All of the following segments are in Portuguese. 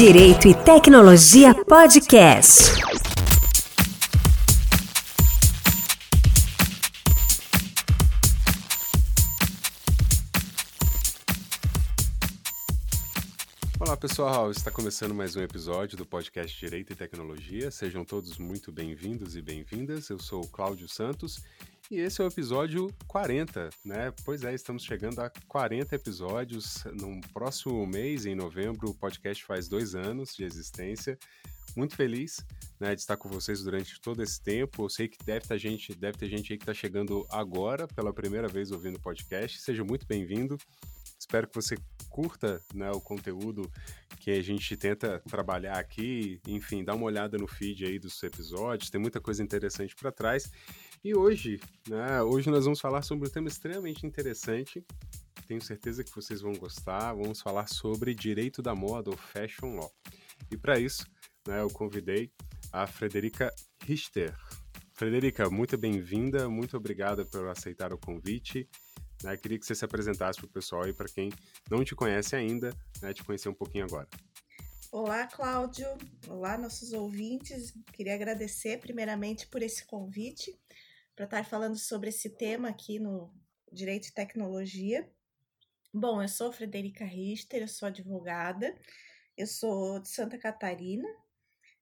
Direito e Tecnologia Podcast. Olá pessoal, está começando mais um episódio do podcast Direito e Tecnologia. Sejam todos muito bem-vindos e bem-vindas. Eu sou Cláudio Santos e esse é o episódio 40, né? Pois é, estamos chegando a 40 episódios. No próximo mês, em novembro, o podcast faz dois anos de existência. Muito feliz né, de estar com vocês durante todo esse tempo. Eu sei que deve ter gente, deve ter gente aí que está chegando agora pela primeira vez ouvindo o podcast. Seja muito bem-vindo. Espero que você curta né, o conteúdo que a gente tenta trabalhar aqui. Enfim, dá uma olhada no feed aí dos episódios, tem muita coisa interessante para trás. E hoje, né, hoje nós vamos falar sobre um tema extremamente interessante. Tenho certeza que vocês vão gostar. Vamos falar sobre direito da moda ou fashion law. E para isso, né, eu convidei a Frederica Richter. Frederica, muito bem-vinda, muito obrigada por aceitar o convite. Né, queria que você se apresentasse para o pessoal e para quem não te conhece ainda, né, te conhecer um pouquinho agora. Olá, Cláudio. Olá, nossos ouvintes. Queria agradecer primeiramente por esse convite para estar falando sobre esse tema aqui no Direito e Tecnologia. Bom, eu sou Frederica Richter, eu sou advogada, eu sou de Santa Catarina.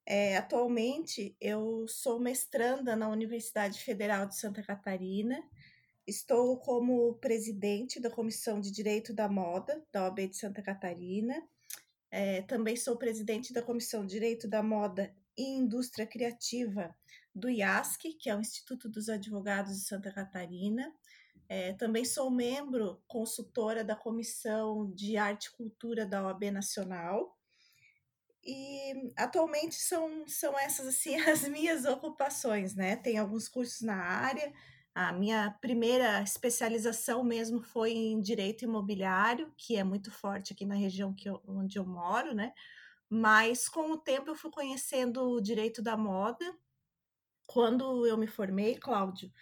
É, atualmente, eu sou mestranda na Universidade Federal de Santa Catarina. Estou como presidente da Comissão de Direito da Moda da OAB de Santa Catarina. É, também sou presidente da Comissão de Direito da Moda e Indústria Criativa do IASC, que é o Instituto dos Advogados de Santa Catarina. É, também sou membro consultora da Comissão de Arte e Cultura da OAB Nacional. E atualmente são, são essas assim as minhas ocupações, né? Tem alguns cursos na área. A minha primeira especialização mesmo foi em direito imobiliário, que é muito forte aqui na região que eu, onde eu moro, né? Mas com o tempo eu fui conhecendo o direito da moda quando eu me formei, Cláudio,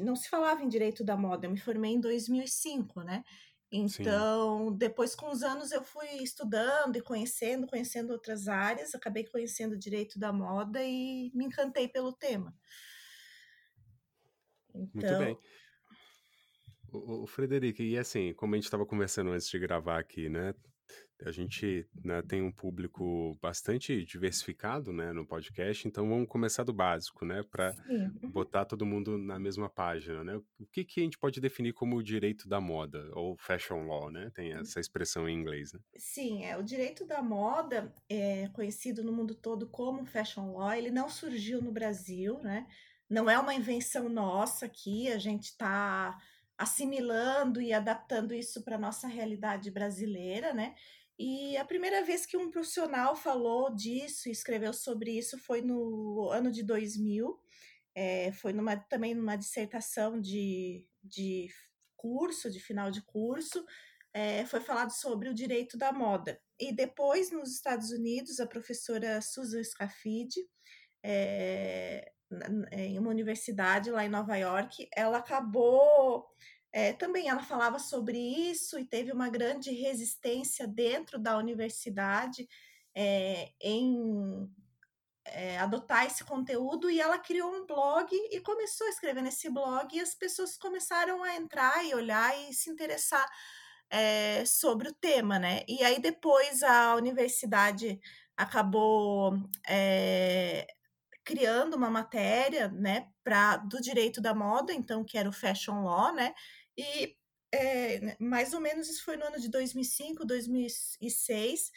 não se falava em direito da moda, eu me formei em 2005, né? Então, Sim. depois com os anos eu fui estudando e conhecendo, conhecendo outras áreas, acabei conhecendo o direito da moda e me encantei pelo tema. Então... Muito bem. O, o Frederico, e assim, como a gente estava conversando antes de gravar aqui, né? A gente né, tem um público bastante diversificado né, no podcast, então vamos começar do básico, né? Para botar todo mundo na mesma página, né? O que, que a gente pode definir como o direito da moda, ou fashion law, né? Tem hum. essa expressão em inglês, né? Sim, é, o direito da moda, é conhecido no mundo todo como fashion law, ele não surgiu no Brasil, né? Não é uma invenção nossa aqui, a gente está assimilando e adaptando isso para nossa realidade brasileira, né? E a primeira vez que um profissional falou disso escreveu sobre isso foi no ano de 2000, é, foi numa, também numa dissertação de, de curso, de final de curso, é, foi falado sobre o direito da moda. E depois, nos Estados Unidos, a professora Susan Scafidi, é, em uma universidade lá em Nova York, ela acabou é, também ela falava sobre isso e teve uma grande resistência dentro da universidade é, em é, adotar esse conteúdo e ela criou um blog e começou a escrever nesse blog e as pessoas começaram a entrar e olhar e se interessar sobre o tema, né? E aí depois a universidade acabou criando uma matéria, né, para do direito da moda, então que era o fashion law, né? E é, mais ou menos isso foi no ano de 2005, 2006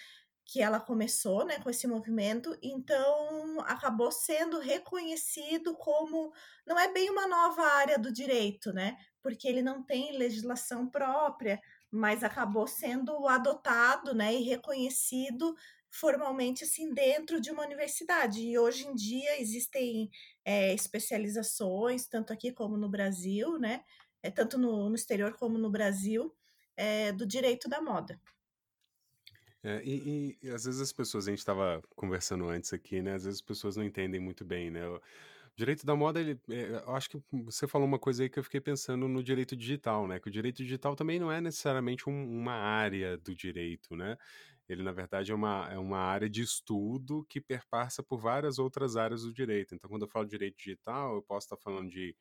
que ela começou, né, com esse movimento. Então acabou sendo reconhecido como não é bem uma nova área do direito, né? Porque ele não tem legislação própria, mas acabou sendo adotado, né, e reconhecido formalmente assim dentro de uma universidade. E hoje em dia existem é, especializações, tanto aqui como no Brasil, né? É, tanto no, no, exterior como no Brasil, é, do direito da moda. É, e, e, às vezes as pessoas, a gente estava conversando antes aqui, né? Às vezes as pessoas não entendem muito bem, né? O direito da moda, ele, é, eu acho que você falou uma coisa aí que eu fiquei pensando no direito digital, né? Que o direito digital também não é necessariamente um, uma área do direito, né? ele na verdade é uma, é uma área de estudo que perpassa por várias outras áreas do direito. Então, quando eu falo direito digital, eu posso estar falando de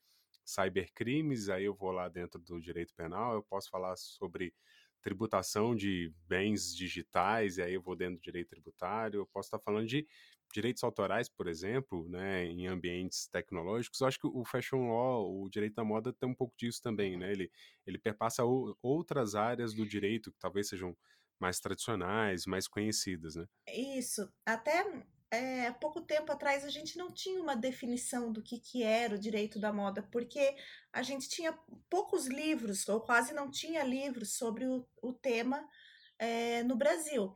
cybercrimes, aí eu vou lá dentro do direito penal, eu posso falar sobre tributação de bens digitais, e aí eu vou dentro do direito tributário, eu posso estar falando de direitos autorais, por exemplo, né, em ambientes tecnológicos, eu acho que o fashion law, o direito da moda tem um pouco disso também, né? Ele, ele perpassa o, outras áreas do direito que talvez sejam mais tradicionais, mais conhecidas, né? Isso. Até é, pouco tempo atrás a gente não tinha uma definição do que, que era o direito da moda, porque a gente tinha poucos livros, ou quase não tinha livros sobre o, o tema é, no Brasil.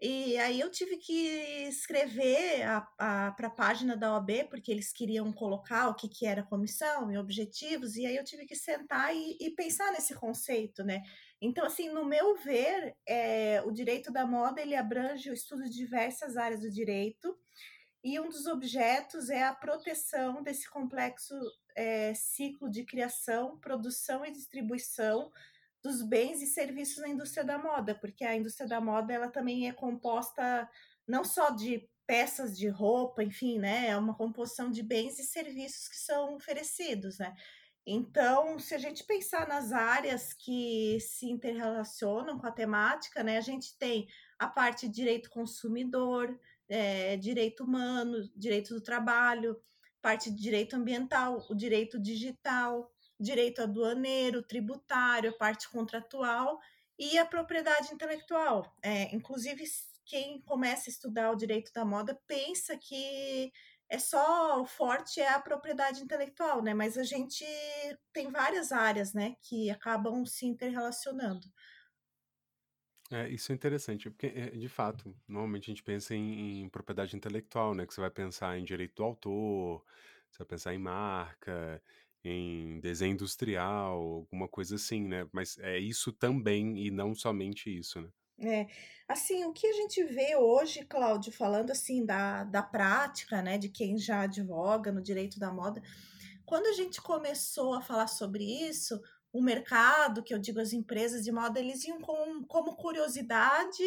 E aí eu tive que escrever para a página da OAB, porque eles queriam colocar o que, que era comissão e objetivos, e aí eu tive que sentar e, e pensar nesse conceito, né? Então, assim, no meu ver, é, o direito da moda, ele abrange o estudo de diversas áreas do direito, e um dos objetos é a proteção desse complexo é, ciclo de criação, produção e distribuição dos bens e serviços na indústria da moda, porque a indústria da moda ela também é composta não só de peças de roupa, enfim, né? É uma composição de bens e serviços que são oferecidos, né? Então, se a gente pensar nas áreas que se interrelacionam com a temática, né? A gente tem a parte de direito consumidor, é, direito humano, direito do trabalho, parte de direito ambiental, o direito digital, direito aduaneiro, tributário, parte contratual e a propriedade intelectual. É, inclusive, quem começa a estudar o direito da moda pensa que é só o forte é a propriedade intelectual, né? Mas a gente tem várias áreas, né, que acabam se interrelacionando. É, isso é interessante, porque, é, de fato, normalmente a gente pensa em, em propriedade intelectual, né? Que você vai pensar em direito do autor, você vai pensar em marca, em desenho industrial, alguma coisa assim, né? Mas é isso também e não somente isso, né? É, assim, o que a gente vê hoje, Cláudio, falando assim da, da prática, né, de quem já advoga no direito da moda, quando a gente começou a falar sobre isso, o mercado, que eu digo as empresas de moda, eles iam com, como curiosidade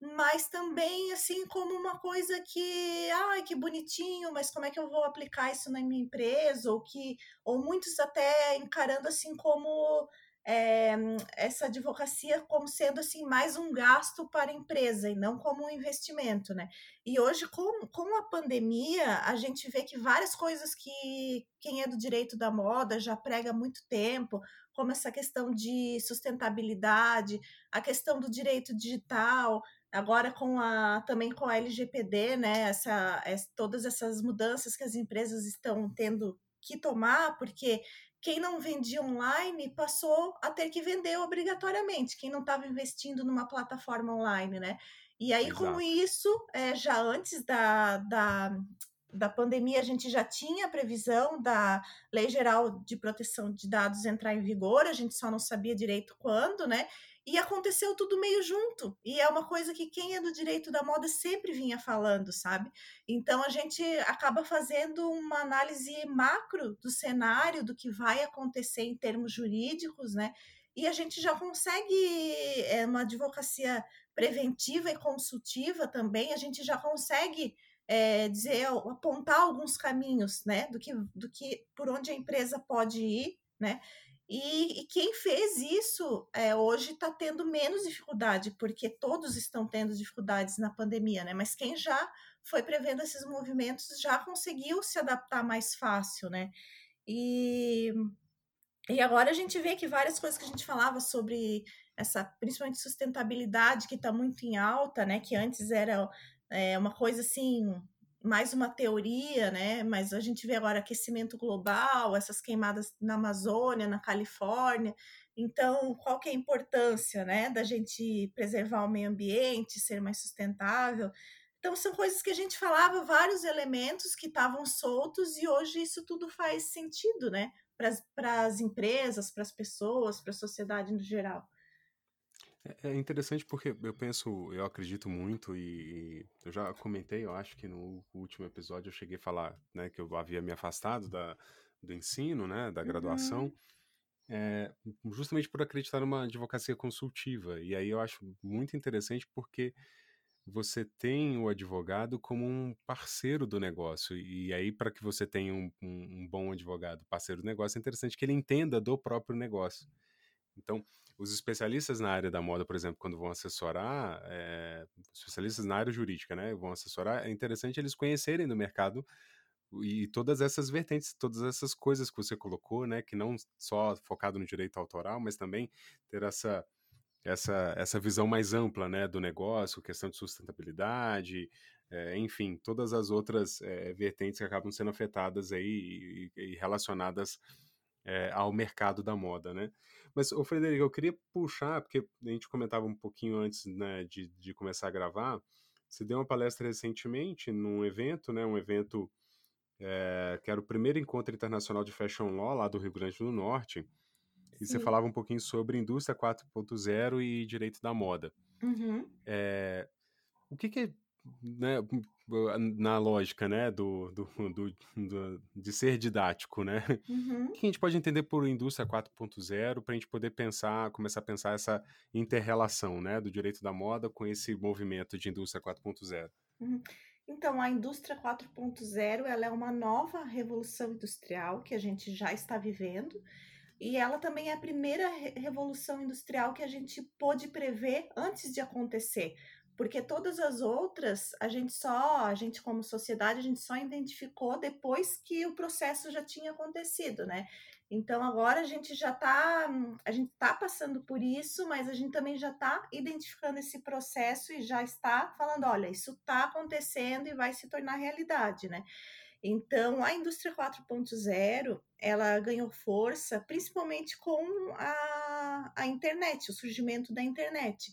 mas também assim como uma coisa que, ai, que bonitinho, mas como é que eu vou aplicar isso na minha empresa? Ou que, ou muitos até encarando assim como é, essa advocacia como sendo assim mais um gasto para a empresa e não como um investimento, né? E hoje com, com a pandemia a gente vê que várias coisas que quem é do direito da moda já prega há muito tempo, como essa questão de sustentabilidade, a questão do direito digital, Agora com a também com a LGPD, né, essa, essa, todas essas mudanças que as empresas estão tendo que tomar, porque quem não vendia online passou a ter que vender obrigatoriamente, quem não estava investindo numa plataforma online, né? E aí, Exato. com isso, é, já antes da, da, da pandemia, a gente já tinha a previsão da Lei Geral de Proteção de Dados entrar em vigor, a gente só não sabia direito quando, né? E aconteceu tudo meio junto. E é uma coisa que quem é do direito da moda sempre vinha falando, sabe? Então a gente acaba fazendo uma análise macro do cenário, do que vai acontecer em termos jurídicos, né? E a gente já consegue, é, uma advocacia preventiva e consultiva também, a gente já consegue é, dizer, apontar alguns caminhos, né, do que, do que por onde a empresa pode ir, né, e, e quem fez isso é, hoje está tendo menos dificuldade, porque todos estão tendo dificuldades na pandemia, né? Mas quem já foi prevendo esses movimentos já conseguiu se adaptar mais fácil, né? E, e agora a gente vê que várias coisas que a gente falava sobre essa, principalmente sustentabilidade, que está muito em alta, né? Que antes era é, uma coisa assim mais uma teoria, né? Mas a gente vê agora aquecimento global, essas queimadas na Amazônia, na Califórnia. Então, qual que é a importância, né, da gente preservar o meio ambiente, ser mais sustentável? Então, são coisas que a gente falava, vários elementos que estavam soltos, e hoje isso tudo faz sentido, né? Para as empresas, para as pessoas, para a sociedade no geral. É, é interessante porque eu penso, eu acredito muito e, eu já comentei, eu acho que no último episódio eu cheguei a falar, né, que eu havia me afastado da, do ensino, né, da graduação, uhum. é, justamente por acreditar numa advocacia consultiva. E aí eu acho muito interessante porque você tem o advogado como um parceiro do negócio. E aí, para que você tenha um, um, um, bom advogado, parceiro do negócio, é interessante que ele entenda do próprio negócio. Então, os especialistas na área da moda, por exemplo, quando vão assessorar, é, especialistas na área jurídica, né, vão assessorar, é interessante eles conhecerem do mercado e todas essas vertentes, todas essas coisas que você colocou, né, que não só focado no direito autoral, mas também ter essa essa, essa visão mais ampla né, do negócio, questão de sustentabilidade, é, enfim, todas as outras é, vertentes que acabam sendo afetadas aí e, e relacionadas é, ao mercado da moda, né? Mas, ô Frederico, eu queria puxar, porque a gente comentava um pouquinho antes né, de, de começar a gravar, você deu uma palestra recentemente num evento, né, um evento que era o primeiro encontro internacional de Fashion Law lá do Rio Grande do Norte, e você falava um pouquinho sobre indústria 4.0 e direito da moda. Uhum. É, o que, que é, né, na lógica, né, do, do, do, do, de ser didático, né? Uhum. O que a gente pode entender por indústria 4.0 para a gente poder pensar, começar a pensar essa interrelação, né, do direito da moda com esse movimento de indústria 4.0? Uhum. Então, a indústria 4.0 ela é uma nova revolução industrial que a gente já está vivendo e ela também é a primeira revolução industrial que a gente pôde prever antes de acontecer, porque todas as outras a gente só, a gente como sociedade, a gente só identificou depois que o processo já tinha acontecido, né? Então agora a gente já está, a gente está passando por isso, mas a gente também já está identificando esse processo e já está falando, olha, isso está acontecendo e vai se tornar realidade, né? Então, a indústria 4.0, ela ganhou força principalmente com a, a internet, o surgimento da internet,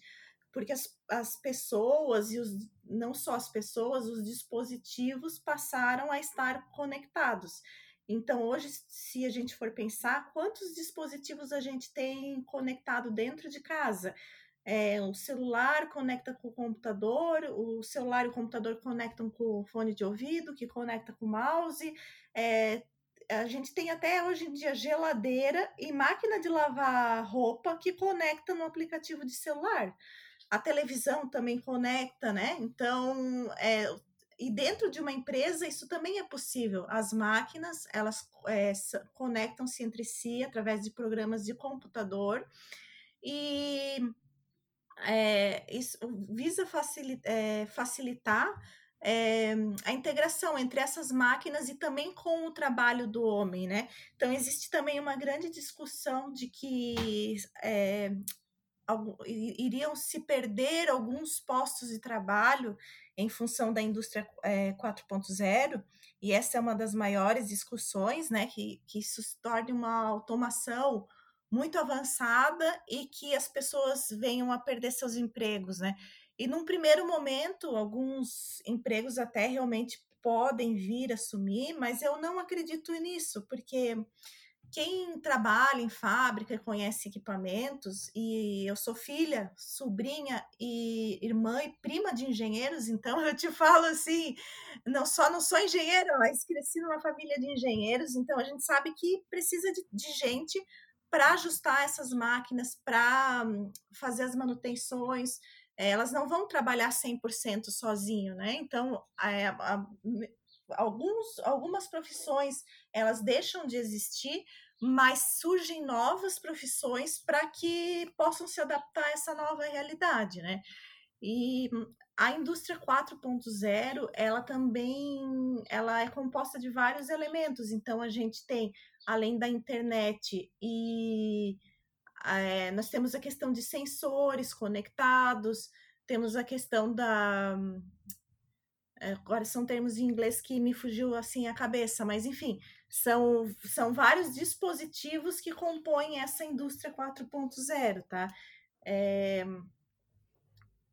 porque as, as pessoas, e os, não só as pessoas, os dispositivos passaram a estar conectados. Então, hoje, se a gente for pensar, quantos dispositivos a gente tem conectado dentro de casa? É, o celular conecta com o computador, o celular e o computador conectam com o fone de ouvido, que conecta com o mouse. É, a gente tem até hoje em dia geladeira e máquina de lavar roupa que conecta no aplicativo de celular. A televisão também conecta, né? Então, é, e dentro de uma empresa isso também é possível. As máquinas elas é, conectam-se entre si através de programas de computador e é, isso visa facilitar, é, facilitar a integração entre essas máquinas e também com o trabalho do homem, né? Então existe também uma grande discussão de que iriam se perder alguns postos de trabalho em função da indústria é, 4.0, e essa é uma das maiores discussões, né? Que, que isso se torne uma automação muito avançada e que as pessoas venham a perder seus empregos, né? E num primeiro momento, alguns empregos até realmente podem vir a sumir, mas eu não acredito nisso, porque quem trabalha em fábrica e conhece equipamentos, e eu sou filha, sobrinha e irmã e prima de engenheiros, então eu te falo assim, não só não sou engenheira, mas cresci numa família de engenheiros, então a gente sabe que precisa de, de gente para ajustar essas máquinas, para hum, fazer as manutenções. É, elas não vão trabalhar 100% sozinho, né? Então, é, a, alguns, algumas profissões elas deixam de existir, mas surgem novas profissões para que possam se adaptar a essa nova realidade, né? E a indústria 4.0, ela também ela é composta de vários elementos. Então a gente tem além da internet e é, nós temos a questão de sensores conectados, temos a questão da agora são termos em inglês que me fugiu assim a cabeça, mas enfim, são, são vários dispositivos que compõem essa indústria 4.0, tá? É,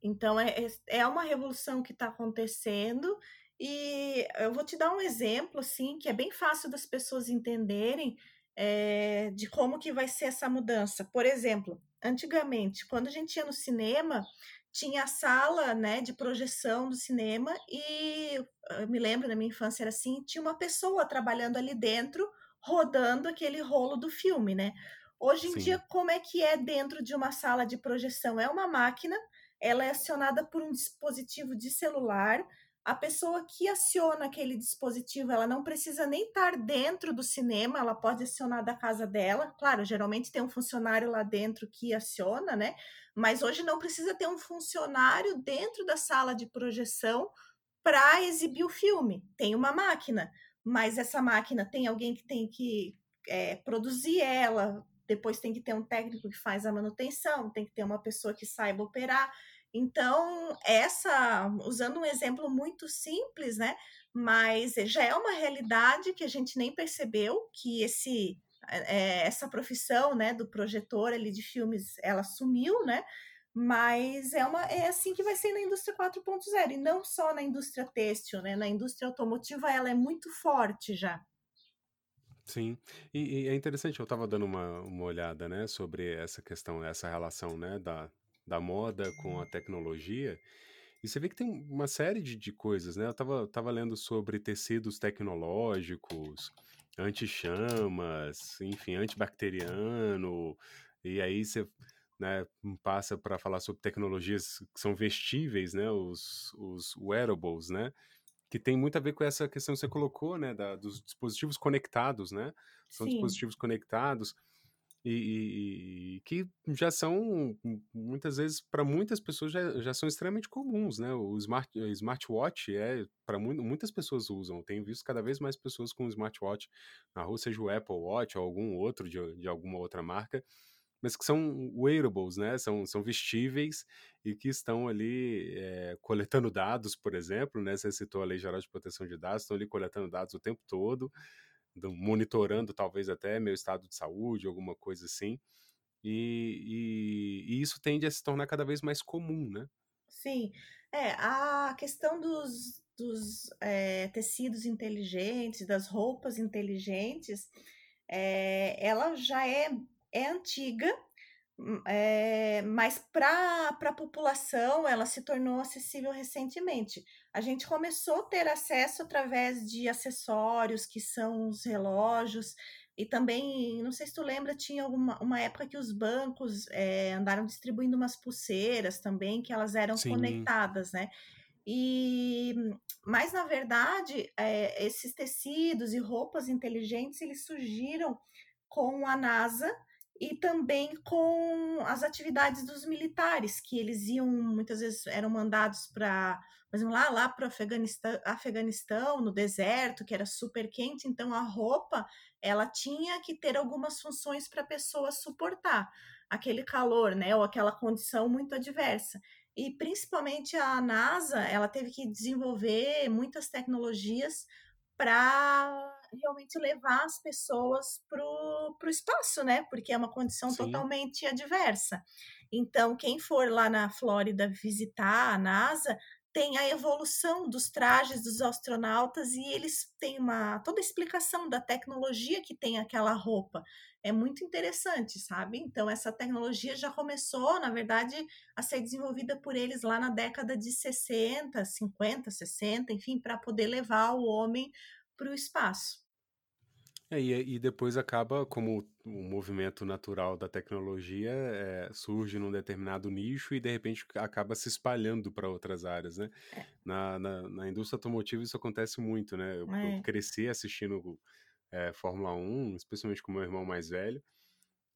então é, é uma revolução que está acontecendo e eu vou te dar um exemplo, assim, que é bem fácil das pessoas entenderem é, de como que vai ser essa mudança. Por exemplo, antigamente, quando a gente ia no cinema, tinha a sala né, de projeção do cinema e eu me lembro na minha infância era assim, tinha uma pessoa trabalhando ali dentro, rodando aquele rolo do filme, né? Hoje em Sim. dia, como é que é dentro de uma sala de projeção? É uma máquina ela é acionada por um dispositivo de celular. A pessoa que aciona aquele dispositivo, ela não precisa nem estar dentro do cinema, ela pode acionar da casa dela. Claro, geralmente tem um funcionário lá dentro que aciona, né? Mas hoje não precisa ter um funcionário dentro da sala de projeção para exibir o filme. Tem uma máquina, mas essa máquina tem alguém que tem que é, produzir ela, depois tem que ter um técnico que faz a manutenção, tem que ter uma pessoa que saiba operar. Então, essa, usando um exemplo muito simples, né? Mas já é uma realidade que a gente nem percebeu que esse é, essa profissão, né, do projetor ali de filmes, ela sumiu, né? Mas é uma é assim que vai ser na indústria 4.0 e não só na indústria têxtil, né? Na indústria automotiva ela é muito forte já. Sim, e, e é interessante, eu estava dando uma, uma olhada, né, sobre essa questão, essa relação, né, da, da moda com a tecnologia, e você vê que tem uma série de, de coisas, né? Eu tava, tava lendo sobre tecidos tecnológicos, anti-chamas, enfim, antibacteriano, e aí você né, passa para falar sobre tecnologias que são vestíveis, né, os, os wearables, né, que tem muito a ver com essa questão que você colocou, né, da, dos dispositivos conectados, né, são Sim. dispositivos conectados, e, e, e, que já são, muitas vezes, para muitas pessoas já, já são extremamente comuns, né? O smart, smartwatch é, para mu muitas pessoas usam. Tenho visto cada vez mais pessoas com smartwatch na rua, seja o Apple Watch ou algum outro de, de alguma outra marca, mas que são wearables, né? São, são vestíveis e que estão ali é, coletando dados, por exemplo, né? Você citou a Lei Geral de Proteção de Dados, estão ali coletando dados o tempo todo monitorando talvez até meu estado de saúde, alguma coisa assim. E, e, e, isso tende a se tornar cada vez mais comum, né? Sim, é, a questão dos, dos é, tecidos inteligentes, das roupas inteligentes, é, ela já é, é antiga, é, mas para a população ela se tornou acessível recentemente. A gente começou a ter acesso através de acessórios, que são os relógios, e também, não sei se tu lembra, tinha alguma uma época que os bancos é, andaram distribuindo umas pulseiras também, que elas eram Sim. conectadas, né? E, mas na verdade, é, esses tecidos e roupas inteligentes eles surgiram com a NASA e também com as atividades dos militares, que eles iam, muitas vezes eram mandados para, por exemplo, lá, lá para o Afeganistão, Afeganistão, no deserto, que era super quente, então a roupa, ela tinha que ter algumas funções para a pessoa suportar aquele calor, né, ou aquela condição muito adversa. E principalmente a NASA, ela teve que desenvolver muitas tecnologias para realmente levar as pessoas para o espaço, né? Porque é uma condição Sim. totalmente adversa. Então, quem for lá na Flórida visitar a NASA, tem a evolução dos trajes dos astronautas e eles têm uma toda a explicação da tecnologia que tem aquela roupa. É muito interessante, sabe? Então essa tecnologia já começou, na verdade, a ser desenvolvida por eles lá na década de 60, 50, 60, enfim, para poder levar o homem para o espaço. É, e, e depois acaba, como o movimento natural da tecnologia é, surge num determinado nicho e de repente acaba se espalhando para outras áreas, né? É. Na, na, na, indústria automotiva isso acontece muito, né? Eu, é. eu cresci assistindo é, Fórmula 1, especialmente com meu irmão mais velho,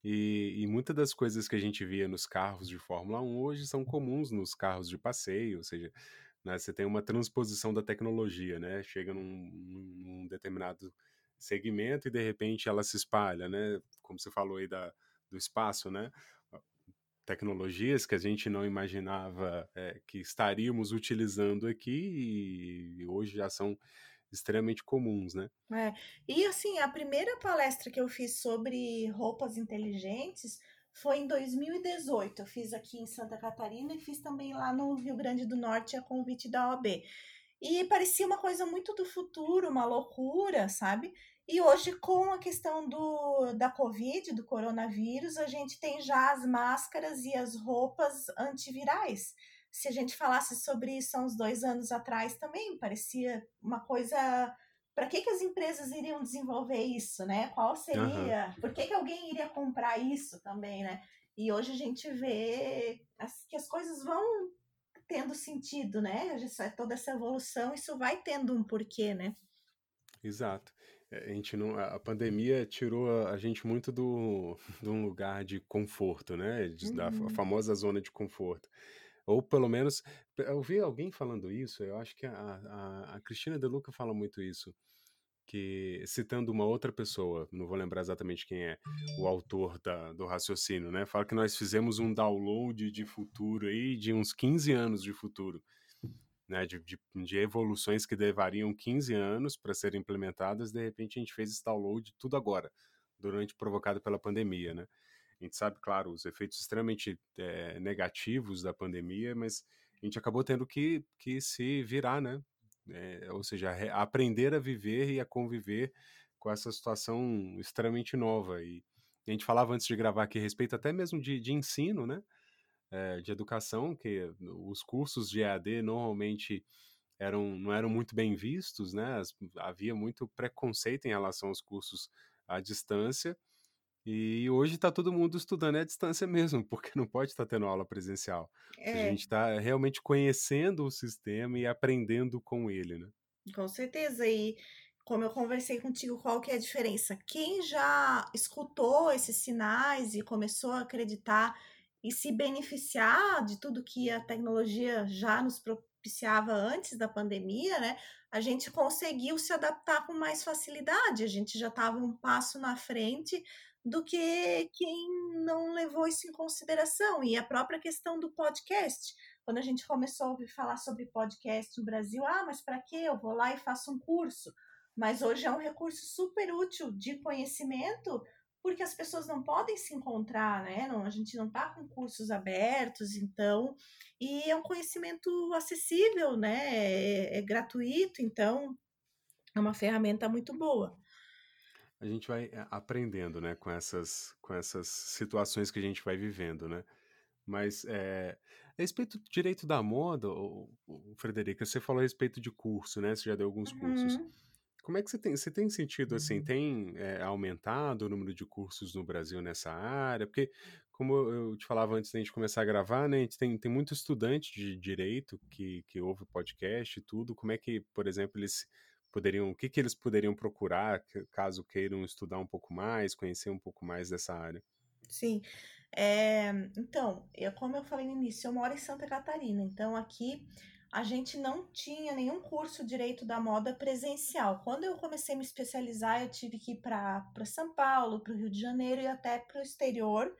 e, e muitas das coisas que a gente via nos carros de Fórmula 1 hoje são comuns nos carros de passeio, ou seja, né, você tem uma transposição da tecnologia, né? Chega num, num determinado segmento e de repente ela se espalha, né? Como você falou aí da, do espaço, né? Tecnologias que a gente não imaginava é, que estaríamos utilizando aqui e hoje já são extremamente comuns, né? É. E assim, a primeira palestra que eu fiz sobre roupas inteligentes foi em 2018. Eu fiz aqui em Santa Catarina e fiz também lá no Rio Grande do Norte a convite da OAB. E parecia uma coisa muito do futuro, uma loucura, sabe? E hoje, com a questão do, da Covid, do coronavírus, a gente tem já as máscaras e as roupas antivirais. Se a gente falasse sobre isso há uns dois anos atrás também, parecia uma coisa. Para que, que as empresas iriam desenvolver isso, né? Qual seria? Uhum. Por que, que alguém iria comprar isso também, né? E hoje a gente vê as, que as coisas vão tendo sentido, né? Toda essa evolução, isso vai tendo um porquê, né? Exato. É, a gente não, a pandemia tirou a gente muito do, de um lugar de conforto, né? De, da Uhum. famosa zona de conforto. Ou pelo menos, eu vi alguém falando isso, eu acho que a, a, a Cristina De Luca fala muito isso, que citando uma outra pessoa, não vou lembrar exatamente quem é, o autor da, do raciocínio, né? Fala que nós fizemos um download de futuro aí de uns 15 anos de futuro né, de, de, de, evoluções que levariam 15 anos para serem implementadas, de repente a gente fez esse download tudo agora, durante provocado pela pandemia, né? A gente sabe, claro, os efeitos extremamente é, negativos da pandemia, mas a gente acabou tendo que, que se virar, né? É, ou seja, aprender a viver e a conviver com essa situação extremamente nova. E a gente falava antes de gravar aqui a respeito até mesmo de, de ensino, né? é, de educação, que os cursos de EAD normalmente eram, não eram muito bem vistos, né? Havia muito preconceito em relação aos cursos à distância. E hoje está todo mundo estudando à distância mesmo, porque não pode estar tá tendo aula presencial. É. A gente está realmente conhecendo o sistema e aprendendo com ele, né? Com certeza. E como eu conversei contigo, qual que é a diferença? Quem já escutou esses sinais e começou a acreditar e se beneficiar de tudo que a tecnologia já nos propiciava antes da pandemia, né? A gente conseguiu se adaptar com mais facilidade, a gente já estava um passo na frente do que quem não levou isso em consideração. E a própria questão do podcast. Quando a gente começou a ouvir falar sobre podcast no Brasil, ah, mas para que eu vou lá e faço um curso? Mas hoje é um recurso super útil de conhecimento porque as pessoas não podem se encontrar, né? Não, a gente não está com cursos abertos, então, e é um conhecimento acessível, né? É, é, gratuito, então é uma ferramenta muito boa. A gente vai eh, aprendendo, né, com essas, com essas situações que a gente vai vivendo, né? Mas é, a respeito do direito da moda, o, o Frederica, você falou a respeito de curso, né? Você já deu alguns uhum. cursos. Como é que você tem, você tem sentido assim? Uhum. Tem é, aumentado o número de cursos no Brasil nessa área? Porque, como eu te falava antes da gente começar a gravar, né? A gente tem, tem muito estudante de direito que, que ouve podcast e tudo. Como é que, por exemplo, eles poderiam. O que, que eles poderiam procurar caso queiram estudar um pouco mais, conhecer um pouco mais dessa área? Sim. É, então, eu, como eu falei no início, eu moro em Santa Catarina, então aqui a gente não tinha nenhum curso direito da moda presencial. Quando eu comecei a me especializar, eu tive que ir para São Paulo, para o Rio de Janeiro e até para o exterior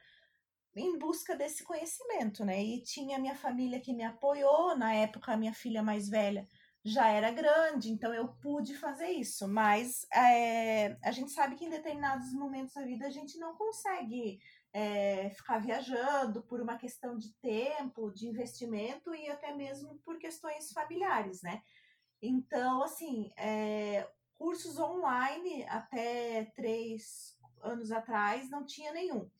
em busca desse conhecimento, né? E tinha minha família que me apoiou, na época a minha filha mais velha já era grande, então eu pude fazer isso, mas é, a gente sabe que em determinados momentos da vida a gente não consegue é, ficar viajando por uma questão de tempo, de investimento e até mesmo por questões familiares, né? Então, assim, é, cursos online até três anos atrás não tinha nenhum.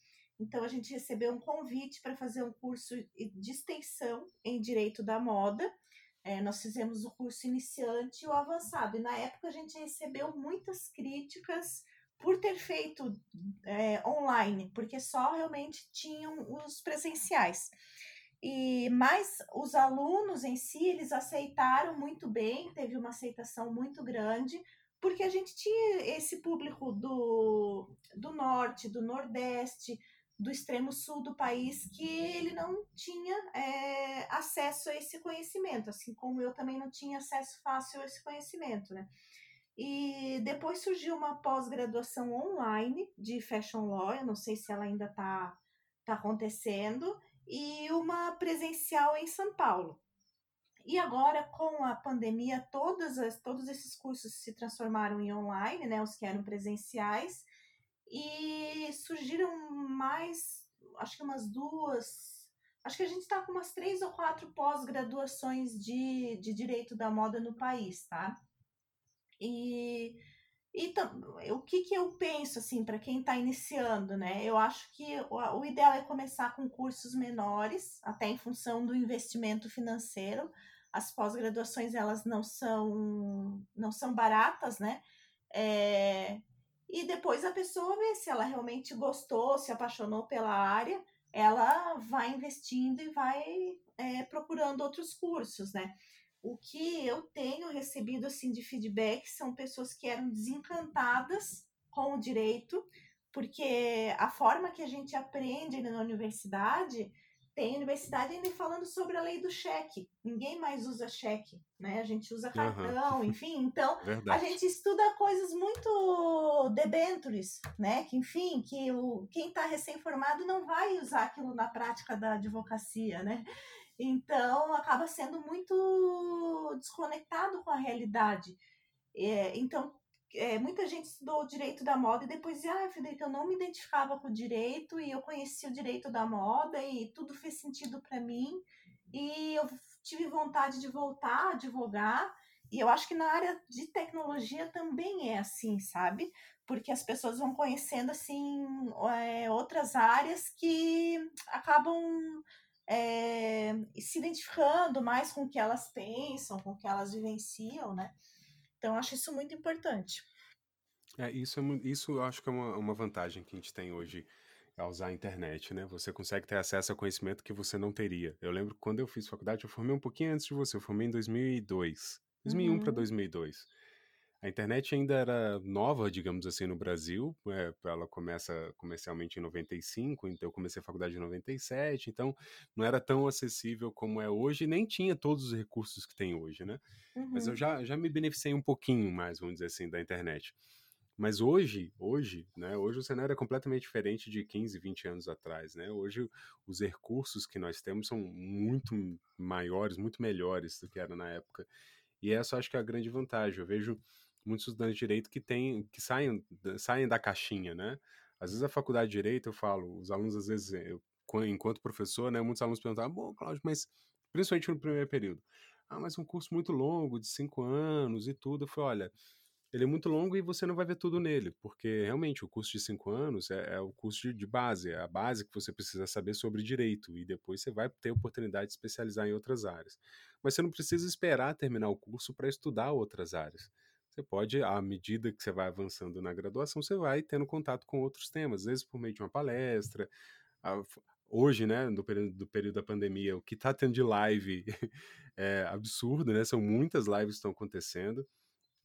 Então, a gente recebeu um convite para fazer um curso de extensão em Direito da Moda. É, nós fizemos o curso iniciante e o avançado. E na época a gente recebeu muitas críticas por ter feito é, online, porque só realmente tinham os presenciais. E mas os alunos em si eles aceitaram muito bem, teve uma aceitação muito grande, porque a gente tinha esse público do, do norte, do nordeste, do extremo sul do país que ele não tinha é, acesso a esse conhecimento, assim como eu também não tinha acesso fácil a esse conhecimento, né? E depois surgiu uma pós-graduação online de Fashion Law, eu não sei se ela ainda está tá acontecendo, e uma presencial em São Paulo. E agora, com a pandemia, todas as, todos esses cursos se transformaram em online, né, os que eram presenciais, e surgiram mais, acho que umas duas, acho que a gente está com umas três ou quatro pós-graduações de, de direito da moda no país, tá? E, e o que, que eu penso, assim, para quem está iniciando, né? Eu acho que o, o ideal é começar com cursos menores, até em função do investimento financeiro. As pós-graduações, elas não são, não são baratas, né? É, e depois a pessoa vê se ela realmente gostou, se apaixonou pela área, ela vai investindo e vai é, procurando outros cursos, né? O que eu tenho recebido assim de feedback são pessoas que eram desencantadas com o direito, porque a forma que a gente aprende na universidade tem universidade ainda falando sobre a lei do cheque. Ninguém mais usa cheque, né? A gente usa cartão, uhum. enfim. Então, Verdade. a gente estuda coisas muito debentures, né? Que, enfim, que o, quem está recém-formado não vai usar aquilo na prática da advocacia, né? Então, acaba sendo muito desconectado com a realidade. É, então, é, muita gente estudou o direito da moda e depois dizia, ah, Federica, eu não me identificava com o direito e eu conheci o direito da moda e tudo fez sentido para mim e eu tive vontade de voltar a advogar e eu acho que na área de tecnologia também é assim, sabe? Porque as pessoas vão conhecendo assim é, outras áreas que acabam é, se identificando mais com o que elas pensam, com o que elas vivenciam, né? Então, acho isso muito importante. É, isso, é, isso eu acho que é uma, uma vantagem que a gente tem hoje ao usar a internet, né? Você consegue ter acesso a conhecimento que você não teria. Eu lembro que quando eu fiz faculdade, eu formei um pouquinho antes de você, eu formei em 2002. 2001 uhum. para 2002. A internet ainda era nova, digamos assim, no Brasil. É, ela começa comercialmente em 95, então eu comecei a faculdade em 97, então não era tão acessível como é hoje, nem tinha todos os recursos que tem hoje, né? Uhum. Mas eu uhum. já, já me beneficiei um pouquinho mais, vamos dizer assim, da internet. Mas hoje, hoje, né, hoje o cenário é completamente diferente de 15, 20 anos atrás, né? Hoje os recursos que nós temos são muito maiores, muito melhores do que era na época. E essa acho que é a grande vantagem. Eu vejo muitos estudantes de direito que têm que saem, saem da caixinha, né? Às vezes a faculdade de direito, eu falo, os alunos às vezes, eu, enquanto professor, né, muitos alunos perguntam, ah, bom, Cláudio, mas principalmente no primeiro período, ah, mas um curso muito longo, de cinco anos e tudo, eu falei, olha, ele é muito longo e você não vai ver tudo nele, porque realmente o curso de cinco anos é, é o curso de, de, base, é a base que você precisa saber sobre direito, e depois você vai ter oportunidade de especializar em outras áreas. Mas você não precisa esperar terminar o curso para estudar outras áreas. Você pode, à medida que você vai avançando na graduação, você vai tendo contato com outros temas, às vezes por meio de uma palestra. Hoje, né, no período, do período da pandemia, o que está tendo de live é absurdo, né? São muitas lives que estão acontecendo.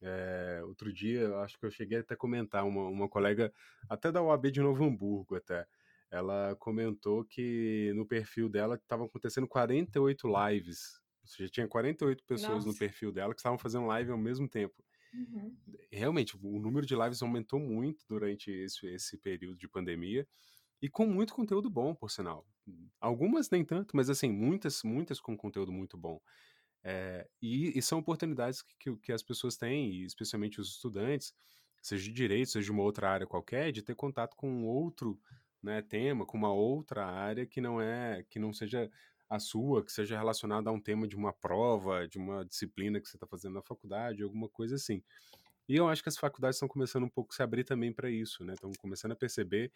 É, outro dia, acho que eu cheguei até a comentar, uma, uma colega, até da UAB de Novo Hamburgo, até, ela comentou que no perfil dela estavam acontecendo 48 lives. Ou seja, tinha 48 pessoas Nossa. no perfil dela que estavam fazendo live ao mesmo tempo. Uhum. Realmente, o número de lives aumentou muito durante esse, esse período de pandemia e com muito conteúdo bom, por sinal. Algumas nem tanto, mas assim, muitas, muitas com conteúdo muito bom. É, e, e, são oportunidades que, que, que, as pessoas têm, especialmente os estudantes, seja de direito, seja de uma outra área qualquer, de ter contato com outro né, tema, com uma outra área que não é, que não seja a sua, que seja relacionada a um tema de uma prova, de uma disciplina que você está fazendo na faculdade, alguma coisa assim. E eu acho que as faculdades estão começando um pouco a se abrir também para isso, né? Estão começando a perceber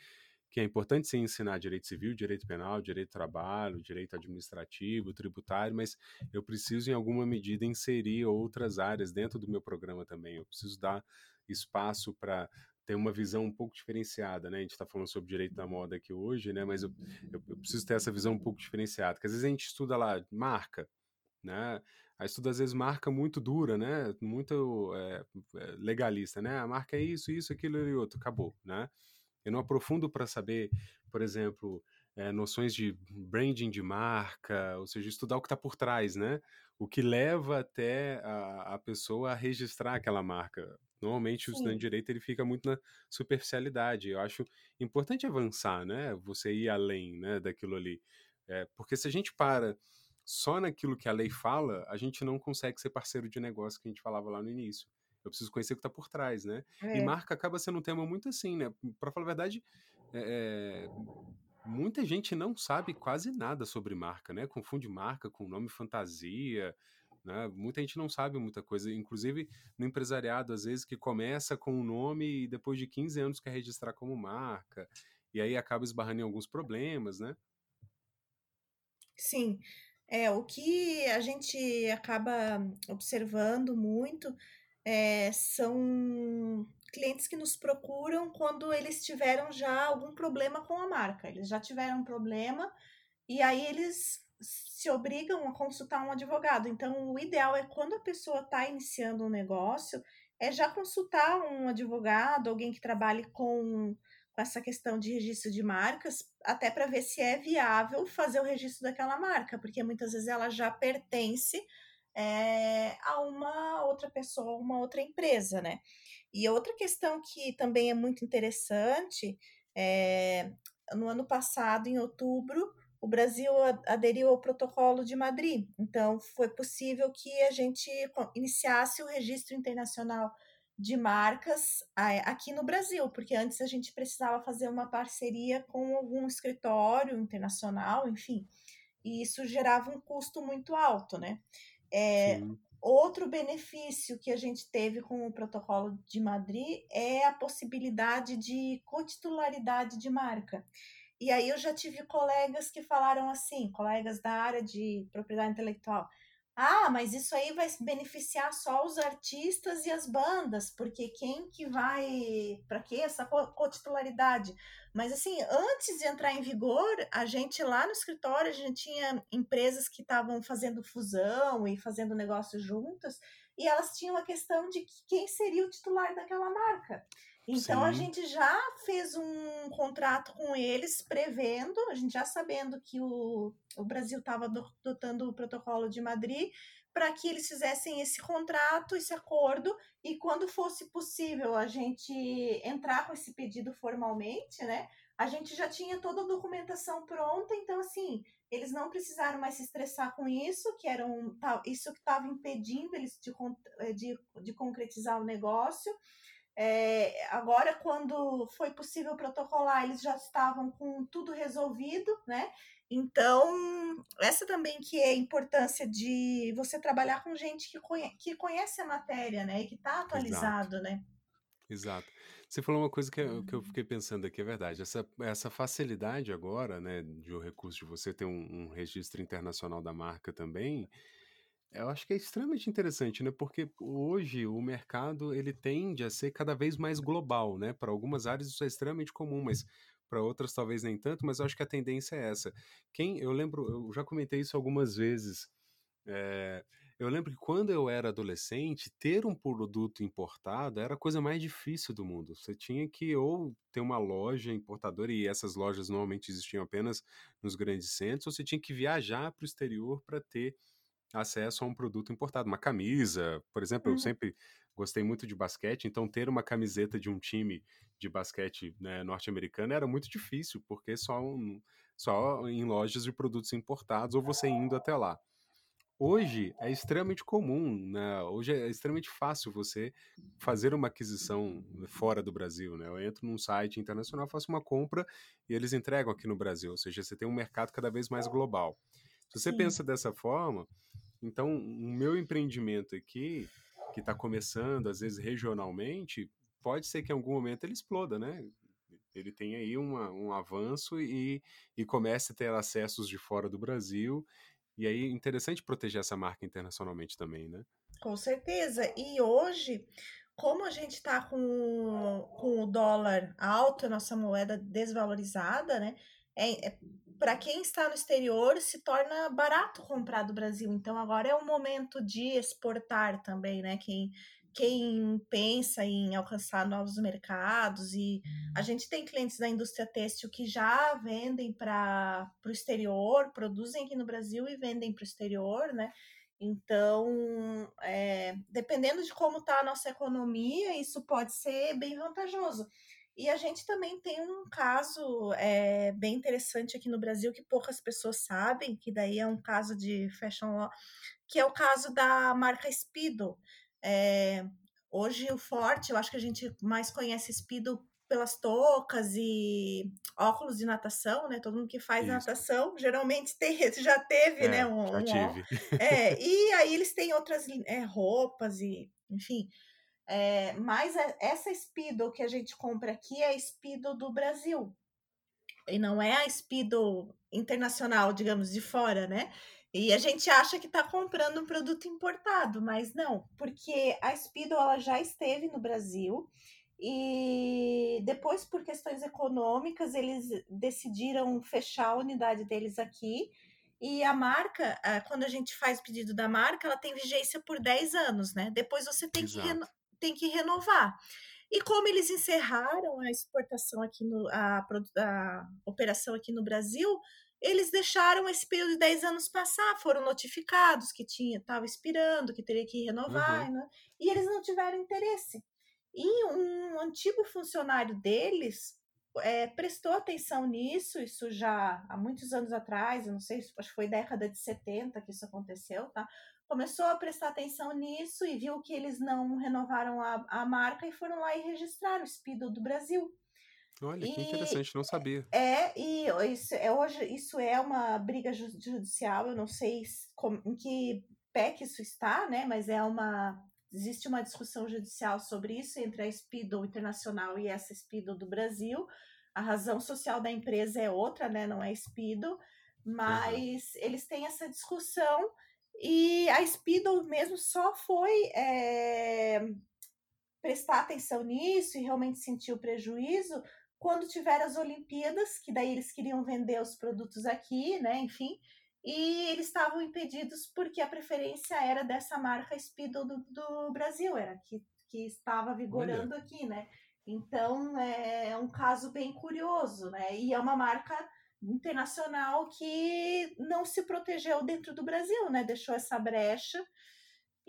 que é importante sim ensinar direito civil, direito penal, direito do trabalho, direito administrativo, tributário, mas eu preciso em alguma medida inserir outras áreas dentro do meu programa também. Eu preciso dar espaço para ter uma visão um pouco diferenciada, né? A gente está falando sobre direito da moda aqui hoje, né? Mas eu, eu, eu, preciso ter essa visão um pouco diferenciada, porque às vezes a gente estuda lá marca, né? A estuda às vezes marca muito dura, né? Muito é, legalista, né? A marca é isso, isso, aquilo e outro, acabou, né? Eu não aprofundo para saber, por exemplo, é, noções de branding de marca, ou seja, estudar o que está por trás, né? O que leva até a, a pessoa a registrar aquela marca. Normalmente Sim. o estudante de direito ele fica muito na superficialidade. Eu acho importante avançar, né? Você ir além, né, daquilo ali. É, porque se a gente para só naquilo que a lei fala, a gente não consegue ser parceiro de negócio que a gente falava lá no início. Eu preciso conhecer o que está por trás, né? É. E marca acaba sendo um tema muito assim, né? Para falar a verdade, é, muita gente não sabe quase nada sobre marca, né? Confunde marca com nome fantasia, né? Muita gente não sabe muita coisa, inclusive no empresariado, às vezes, que começa com um nome e depois de 15 anos quer registrar como marca, e aí acaba esbarrando em alguns problemas, né? Sim. É, o que a gente acaba observando muito é, são clientes que nos procuram quando eles tiveram já algum problema com a marca. Eles já tiveram um problema e aí eles se obrigam a consultar um advogado. Então, o ideal é quando a pessoa está iniciando um negócio, é já consultar um advogado, alguém que trabalhe com, com essa questão de registro de marcas, até para ver se é viável fazer o registro daquela marca, porque muitas vezes ela já pertence é, a uma outra pessoa, uma outra empresa, né? E outra questão que também é muito interessante, é, no ano passado, em outubro, o Brasil aderiu ao Protocolo de Madrid. Então, foi possível que a gente iniciasse o registro internacional de marcas aqui no Brasil, porque antes a gente precisava fazer uma parceria com algum escritório internacional, enfim, e isso gerava um custo muito alto, né? É, outro benefício que a gente teve com o protocolo de Madrid é a possibilidade de cotitularidade de marca. E aí eu já tive colegas que falaram assim, colegas da área de propriedade intelectual. Ah, mas isso aí vai beneficiar só os artistas e as bandas, porque quem que vai, para que essa cotitularidade? Mas assim, antes de entrar em vigor, a gente lá no escritório, a gente tinha empresas que estavam fazendo fusão e fazendo negócios juntas, e elas tinham a questão de quem seria o titular daquela marca. Então Sim. a gente já fez um contrato com eles prevendo, a gente já sabendo que o, o Brasil estava adotando o protocolo de Madrid, para que eles fizessem esse contrato, esse acordo, e quando fosse possível a gente entrar com esse pedido formalmente, né? A gente já tinha toda a documentação pronta, então assim, eles não precisaram mais se estressar com isso, que era um, isso que estava impedindo eles de, de, de concretizar o negócio. É, agora, quando foi possível protocolar, eles já estavam com tudo resolvido, né? Então, essa também que é a importância de você trabalhar com gente que, conhece, que conhece a matéria, né? E que está atualizado, Exato. né? Exato. Você falou uma coisa que, eu, que eu fiquei pensando aqui, é verdade. Essa, essa facilidade agora, né, de o recurso de você ter um, um registro internacional da marca também, eu acho que é extremamente interessante, né? Porque hoje o mercado ele tende a ser cada vez mais global, né? Para algumas áreas isso é extremamente comum, mas para outras talvez nem tanto. Mas eu acho que a tendência é essa. Quem eu lembro, eu já comentei isso algumas vezes. É, eu lembro que quando eu era adolescente, ter um produto importado era a coisa mais difícil do mundo. Você tinha que ou ter uma loja importadora, e essas lojas normalmente existiam apenas nos grandes centros, ou você tinha que viajar para o exterior para ter acesso a um produto importado, uma camisa, por exemplo, uhum. eu sempre gostei muito de basquete, então ter uma camiseta de um time de basquete né, norte-americano era muito difícil, porque só, um, só em lojas de produtos importados ou você indo até lá. Hoje é extremamente comum, né? hoje é extremamente fácil você fazer uma aquisição fora do Brasil. Né? Eu entro num site internacional, faço uma compra e eles entregam aqui no Brasil, ou seja, você tem um mercado cada vez mais global. Se você Sim. pensa dessa forma, então o meu empreendimento aqui, que está começando, às vezes regionalmente, pode ser que em algum momento ele exploda, né? Ele tem aí uma, um avanço e, e comece a ter acessos de fora do Brasil. E aí é interessante proteger essa marca internacionalmente também, né? Com certeza. E hoje, como a gente está com, com o dólar alto, a nossa moeda desvalorizada, né? É, é para quem está no exterior, se torna barato comprar do Brasil. Então, agora é o momento de exportar também, né? Quem, quem pensa em alcançar novos mercados e a gente tem clientes da indústria têxtil que já vendem para o exterior, produzem aqui no Brasil e vendem para o exterior, né? Então, é, dependendo de como está a nossa economia, isso pode ser bem vantajoso. E a gente também tem um caso é, bem interessante aqui no Brasil que poucas pessoas sabem, que daí é um caso de fashion law, que é o caso da marca Speedo. É, hoje o forte, eu acho que a gente mais conhece Speedo pelas toucas e óculos de natação, né? Todo mundo que faz Isso. natação geralmente tem, já teve, é, né? Um, já um, tive. É, e aí eles têm outras é, roupas e, enfim. É, mas essa Speedo que a gente compra aqui é a Speedo do Brasil. E não é a Speedo internacional, digamos, de fora, né? E a gente acha que está comprando um produto importado, mas não, porque a Speedo ela já esteve no Brasil e depois, por questões econômicas, eles decidiram fechar a unidade deles aqui E a marca, quando a gente faz pedido da marca, ela tem vigência por 10 anos, né? Depois você tem, que, reno, tem que renovar. E como eles encerraram a exportação aqui no a, a operação aqui no Brasil, eles deixaram esse período de 10 anos passar, foram notificados que tinha estava expirando, que teria que renovar, uhum. né? e eles não tiveram interesse. E um antigo funcionário deles é, prestou atenção nisso, isso já há muitos anos atrás, eu não sei, acho que foi década de 70 que isso aconteceu, tá? Começou a prestar atenção nisso e viu que eles não renovaram a, a marca e foram lá e registraram o Speedo do Brasil. Olha, que interessante, não sabia. É, e isso é, hoje isso é uma briga judicial, eu não sei como, em que pé que isso está, né? Mas é uma. Existe uma discussão judicial sobre isso entre a Speedo Internacional e essa Speedo do Brasil. A razão social da empresa é outra, né? Não é Speedo, mas uhum. eles têm essa discussão e a Speedo mesmo só foi é, prestar atenção nisso e realmente sentir o prejuízo quando tiver as Olimpíadas, que daí eles queriam vender os produtos aqui, né? Enfim, e eles estavam impedidos porque a preferência era dessa marca Speedo do, do Brasil, era que, que estava vigorando Olha. aqui, né? Então é um caso bem curioso, né? E é uma marca internacional que não se protegeu dentro do Brasil, né? Deixou essa brecha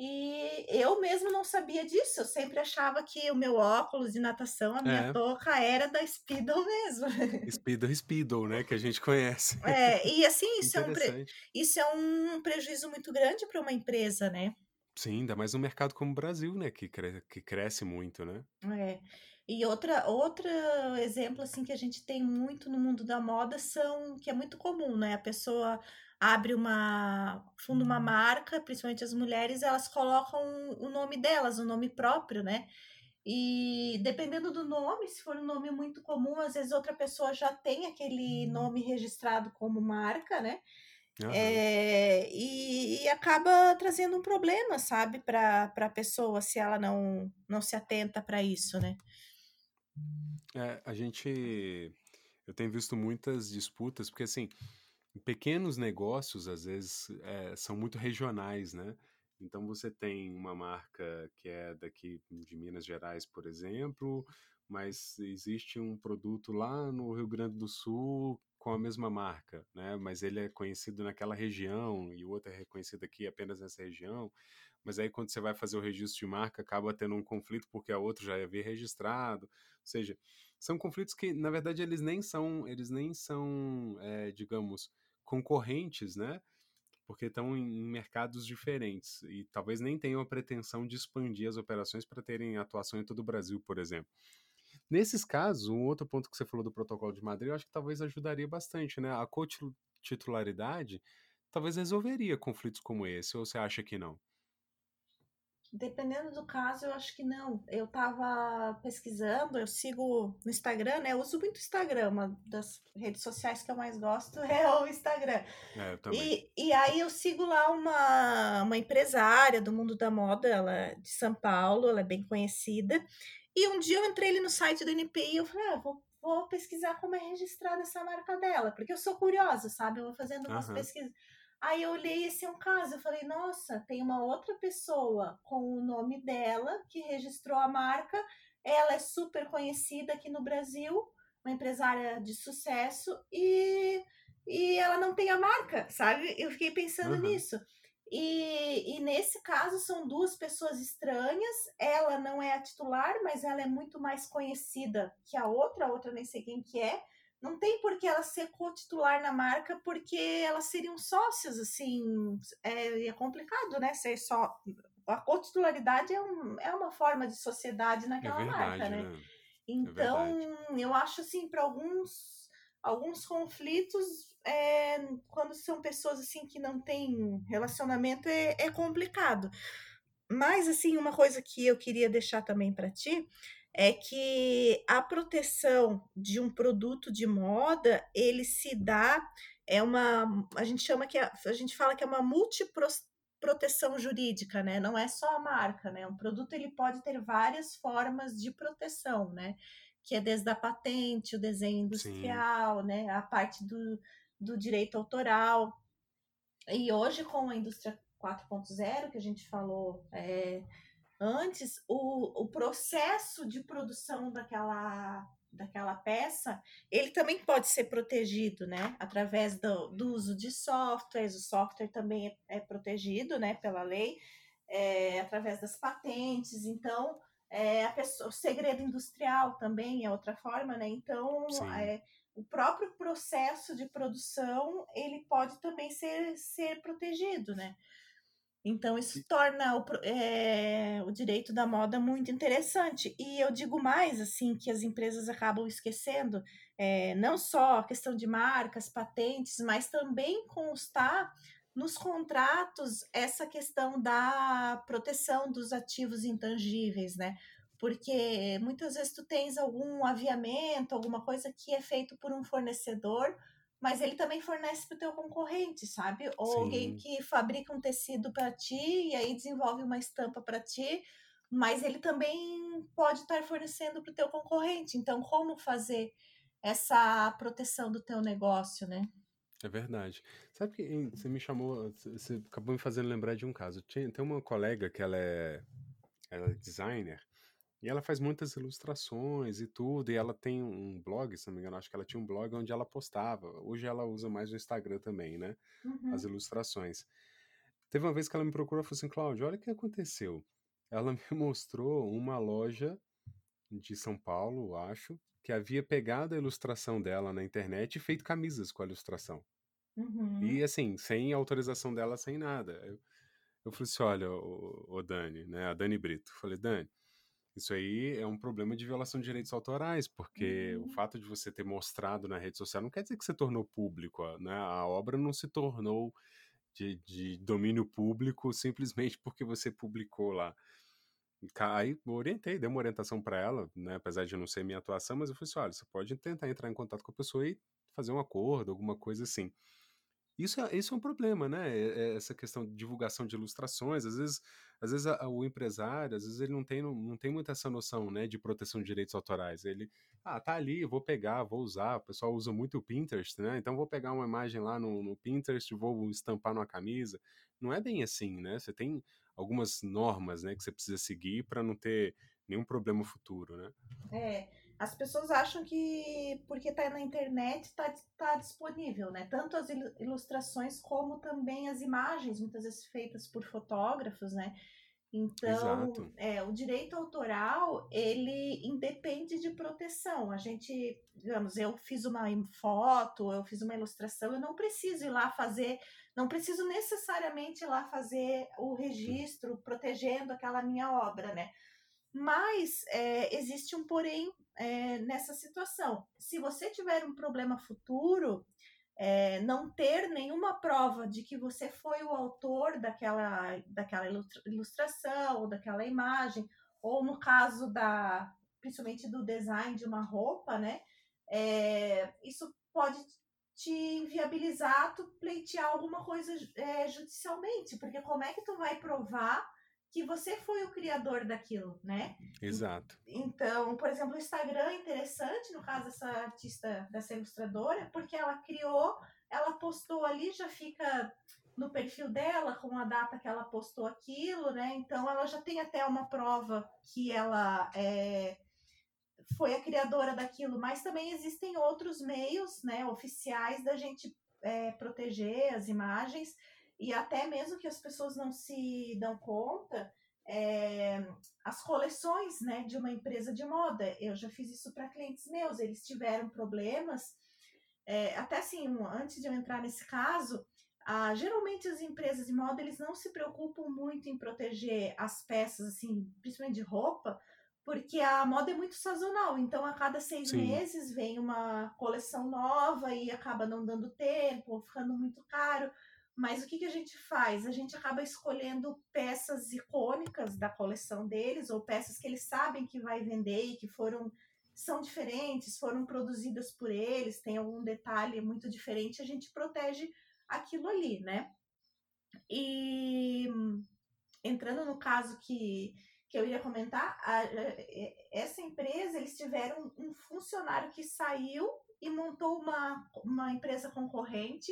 e eu mesmo não sabia disso. Eu sempre achava que o meu óculos de natação, a minha é. touca, era da Speedo mesmo. Speedo Speedo, né? Que a gente conhece. É, e assim, isso, é um, pre... isso é um prejuízo muito grande para uma empresa, né? Sim, ainda mais um mercado como o Brasil, né? Que, cre... que cresce muito, né? É. E outra, outro exemplo assim que a gente tem muito no mundo da moda são que é muito comum, né? A pessoa abre uma funda uma uhum. marca, principalmente as mulheres, elas colocam o nome delas, o nome próprio, né? E dependendo do nome, se for um nome muito comum, às vezes outra pessoa já tem aquele uhum. nome registrado como marca, né? É, e, e, acaba trazendo um problema, sabe, para a pessoa se ela não, não se atenta para isso, né? É, a gente. Eu tenho visto muitas disputas, porque assim, pequenos negócios, às vezes, é, são muito regionais, né? Então você tem uma marca que é daqui de Minas Gerais, por exemplo, mas existe um produto lá no Rio Grande do Sul com a mesma marca, né? Mas ele é conhecido naquela região e o outro é reconhecido aqui apenas nessa região. Mas aí quando você vai fazer o registro de marca, acaba tendo um conflito porque a outra já havia registrado. Ou seja, são conflitos que na verdade eles nem são, eles nem são, é, digamos, concorrentes, né? Porque estão em mercados diferentes e talvez nem tenham a pretensão de expandir as operações para terem atuação em todo o Brasil, por exemplo. Nesses casos, um outro ponto que você falou do protocolo de Madrid, eu acho que talvez ajudaria bastante, né? A co-titularidade talvez resolveria conflitos como esse, ou você acha que não? Dependendo do caso, eu acho que não. Eu estava pesquisando, eu sigo no Instagram, né? Eu uso muito o Instagram, uma das redes sociais que eu mais gosto é o Instagram. É, eu também. E, e aí eu sigo lá uma, uma empresária do mundo da moda, ela é de São Paulo, ela é bem conhecida. E um dia eu entrei ali no site do NPI e eu falei, ah, vou, vou pesquisar como é registrada essa marca dela, porque eu sou curiosa, sabe? Eu vou fazendo umas uhum. pesquisas. Aí eu olhei esse é um caso, eu falei, nossa, tem uma outra pessoa com o nome dela que registrou a marca, ela é super conhecida aqui no Brasil, uma empresária de sucesso, e, e ela não tem a marca, sabe? Eu fiquei pensando uhum. nisso. E, e, nesse caso são duas pessoas estranhas. Ela não é a titular, mas ela é muito mais conhecida que a outra. A outra nem sei quem que é não tem por que ela ser co-titular na marca, porque elas seriam sócias, assim, é, é complicado, né? Ser só. A co-titularidade é, um, é uma forma de sociedade naquela é verdade, marca, né? né? Então, é eu acho assim, para alguns alguns conflitos, é, quando são pessoas assim que não têm relacionamento, é, é complicado. Mas, assim, uma coisa que eu queria deixar também para ti é que a proteção de um produto de moda ele se dá é uma a gente chama que a, a gente fala que é uma multiproteção jurídica, né? Não é só a marca, né? Um produto ele pode ter várias formas de proteção, né? Que é desde a patente, o desenho industrial, Sim. né? A parte do, do direito autoral. E hoje, com a indústria 4.0, que a gente falou é, antes, o, o processo de produção daquela, daquela peça, ele também pode ser protegido, né? Através do, do uso de softwares, o software também é, é protegido, né, pela lei, é, através das patentes, então... É, pessoa, o segredo industrial também é outra forma, né? Então, é, o próprio processo de produção ele pode também ser, ser protegido, né? Então, isso torna o, é, o direito da moda muito interessante. E eu digo mais, assim, que as empresas acabam esquecendo, é, não só a questão de marcas, patentes, mas também constar nos contratos essa questão da proteção dos ativos intangíveis, né? porque muitas vezes tu tens algum aviamento, alguma coisa que é feito por um fornecedor, mas ele também fornece para o teu concorrente, sabe? Ou Sim. alguém que fabrica um tecido para ti e aí desenvolve uma estampa para ti, mas ele também pode estar fornecendo para o teu concorrente. Então, como fazer essa proteção do teu negócio, né? É verdade. Sabe que você me chamou, você acabou me fazendo lembrar de um caso. Tem uma colega que ela é, ela é designer e ela faz muitas ilustrações e tudo, e ela tem um blog, se não me engano, acho que ela tinha um blog onde ela postava. Hoje ela usa mais o Instagram também, né? Uhum. As ilustrações. Teve uma vez que ela me procurou e falou assim: Cláudio, olha o que aconteceu. Ela me mostrou uma loja de São Paulo, acho, que havia pegado a ilustração dela na internet e feito camisas com a ilustração. Uhum. E assim, sem autorização dela, sem nada. Eu, eu falei assim: olha, o, o Dani, né? A Dani Brito. falei, Dani isso aí é um problema de violação de direitos autorais, porque uhum. o fato de você ter mostrado na rede social não quer dizer que você tornou público, né? A obra não se tornou de, de domínio público simplesmente porque você publicou lá. Aí orientei, dei uma orientação para ela, né? Apesar de não ser minha atuação, mas eu falei assim: olha, você pode tentar entrar em contato com a pessoa e fazer um acordo, alguma coisa assim. Isso é, isso é um problema, né? É, é essa questão de divulgação de ilustrações. Às vezes, às vezes a, o empresário, às vezes ele não tem, não, não tem muita essa noção, né, de proteção de direitos autorais. Ele, ah, tá ali, vou pegar, vou usar. O pessoal usa muito o Pinterest, né? Então vou pegar uma imagem lá no, no Pinterest, vou estampar numa camisa. Não é bem assim, né? Você tem algumas normas, né, que você precisa seguir para não ter nenhum problema futuro, né? É as pessoas acham que porque está na internet está tá disponível, né? Tanto as ilustrações como também as imagens, muitas vezes feitas por fotógrafos, né? Então, é, o direito autoral, ele independe de proteção. A gente, digamos, eu fiz uma foto, eu fiz uma ilustração, eu não preciso ir lá fazer, não preciso necessariamente ir lá fazer o registro protegendo aquela minha obra, né? Mas é, existe um porém é, nessa situação. Se você tiver um problema futuro, é, não ter nenhuma prova de que você foi o autor daquela, daquela ilustração ou daquela imagem, ou no caso da, principalmente do design de uma roupa, né? É, isso pode te inviabilizar tu pleitear alguma coisa é, judicialmente, porque como é que tu vai provar que você foi o criador daquilo, né? Exato. Então, por exemplo, o Instagram é interessante, no caso dessa artista, dessa ilustradora, porque ela criou, ela postou ali, já fica no perfil dela com a data que ela postou aquilo, né? Então ela já tem até uma prova que ela é, foi a criadora daquilo, mas também existem outros meios, né, oficiais da gente é, proteger as imagens e até mesmo que as pessoas não se dão conta, é, as coleções né, de uma empresa de moda. Eu já fiz isso para clientes meus, eles tiveram problemas. É, até assim, antes de eu entrar nesse caso, geralmente as empresas de moda eles não se preocupam muito em proteger as peças, assim, principalmente de roupa, porque a moda é muito sazonal. Então, a cada seis Sim. meses vem uma coleção nova e acaba não dando tempo, ou ficando muito caro. Mas o que, que a gente faz? A gente acaba escolhendo peças icônicas da coleção deles, ou peças que eles sabem que vai vender e que foram são diferentes, foram produzidas por eles, tem algum detalhe muito diferente, a gente protege aquilo ali, né? E entrando no caso que, que eu ia comentar, a, essa empresa, eles tiveram um funcionário que saiu e montou uma, uma empresa concorrente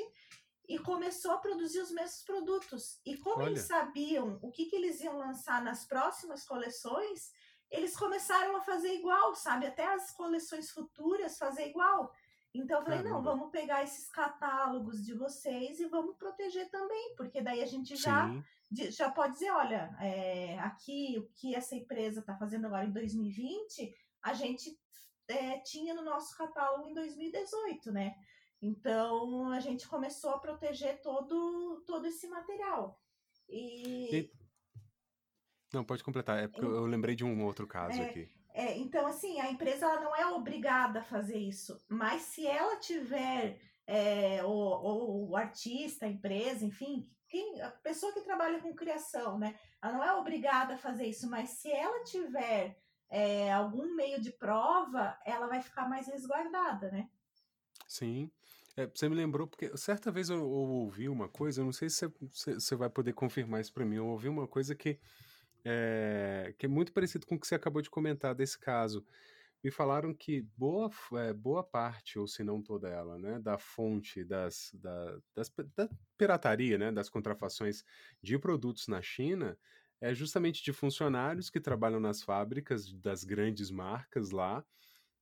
e começou a produzir os mesmos produtos. E como Olha. eles sabiam o que, que eles iam lançar nas próximas coleções, eles começaram a fazer igual, sabe? Até as coleções futuras fazer igual. Então eu falei, não, Caramba. vamos pegar esses catálogos de vocês e vamos proteger também, porque daí a gente já, Sim, de- já pode dizer, olha, é, aqui o que essa empresa está fazendo agora em 2020, a gente é, tinha no nosso catálogo em 2018, né? Então a gente começou a proteger todo, todo esse material. E, E- não, pode completar. É porque eu lembrei de um outro caso É, aqui. É, então, assim, a empresa ela não é obrigada a fazer isso, mas se ela tiver, é, ou o artista, a empresa, enfim, quem, a pessoa que trabalha com criação, né? Ela não é obrigada a fazer isso, mas se ela tiver é, algum meio de prova, ela vai ficar mais resguardada, né? Sim. É, você me lembrou, porque certa vez eu, eu ouvi uma coisa, eu não sei se você, você vai poder confirmar isso para mim. Eu ouvi uma coisa que é, que é muito parecido com o que você acabou de comentar desse caso. Me falaram que boa, é, boa parte, ou se não toda ela, né, da fonte das, da, das da pirataria, né, das contrafações de produtos na China é justamente de funcionários que trabalham nas fábricas das grandes marcas lá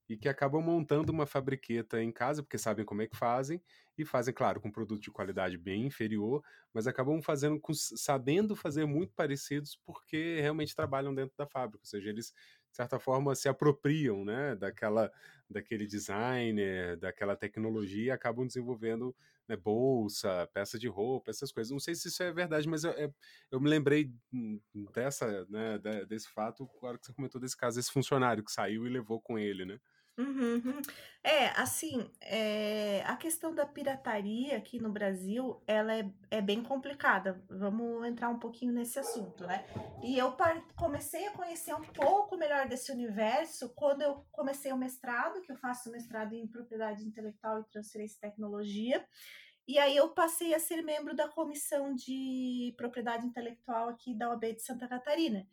e que acabam montando uma fabriqueta em casa, porque sabem como é que fazem, e fazem, claro, com produto de qualidade bem inferior, mas acabam fazendo, sabendo fazer muito parecidos, porque realmente trabalham dentro da fábrica, ou seja, eles, de certa forma, se apropriam, né, daquela, daquele designer, daquela tecnologia, e acabam desenvolvendo né, bolsa, peça de roupa, essas coisas. Não sei se isso é verdade, mas eu, é- eu me lembrei hum, dessa, né, desse fato, claro que você comentou desse caso, desse funcionário que saiu e levou com ele, né? Uhum. É, assim, é, a questão da pirataria aqui no Brasil, ela é, é bem complicada. Vamos entrar um pouquinho nesse assunto, né? E eu comecei a conhecer um pouco melhor desse universo quando eu comecei o mestrado, que eu faço mestrado em propriedade intelectual e transferência de tecnologia. E aí eu passei a ser membro da comissão de propriedade intelectual aqui da OAB de Santa Catarina.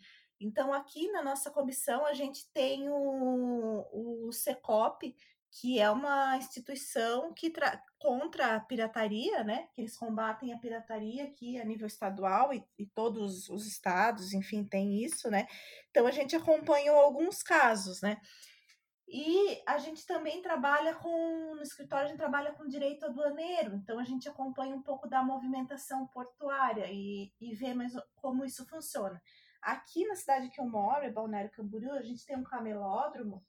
Então, aqui na nossa comissão, a gente tem o, o Secop, que é uma instituição que tra- contra a pirataria, né? Que eles combatem a pirataria aqui a nível estadual e, e todos os estados, enfim, tem isso, né? Então a gente acompanhou alguns casos, né? E a gente também trabalha com, no escritório, a gente trabalha com direito aduaneiro, então a gente acompanha um pouco da movimentação portuária e, e vê mais como isso funciona. Aqui na cidade que eu moro, em Balneário Camboriú, a gente tem um camelódromo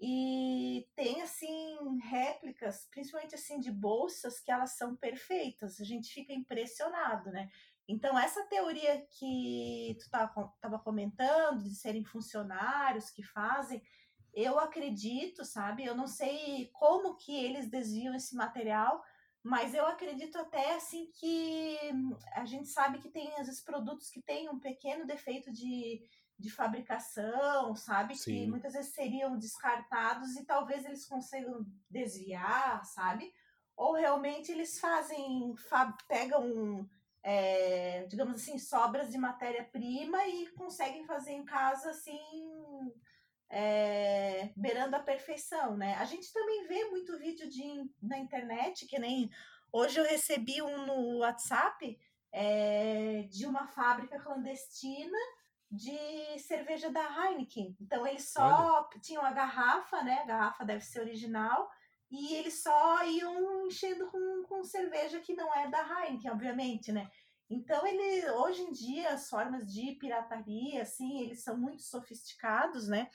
e tem, assim, réplicas, principalmente, assim, de bolsas que elas são perfeitas. A gente fica impressionado, né? Então, essa teoria que tu estava comentando, de serem funcionários que fazem, eu acredito, sabe? Eu não sei como que eles desviam esse material, mas eu acredito até assim que a gente sabe que tem às vezes produtos que têm um pequeno defeito de, de fabricação, sabe? Que Sim. muitas vezes seriam descartados e talvez eles consigam desviar, sabe? Ou realmente eles fazem, fa- pegam, é, digamos assim, sobras de matéria-prima e conseguem fazer em casa assim é, beirando a perfeição, né? A gente também vê muito vídeo de, na internet, que nem hoje eu recebi um no WhatsApp é, de uma fábrica clandestina de cerveja da Heineken. Então eles só tinham a garrafa, né? A garrafa deve ser original. E eles só iam enchendo com, com cerveja que não é da Heineken, obviamente, né? Então, ele, hoje em dia, as formas de pirataria, assim, eles são muito sofisticados, né?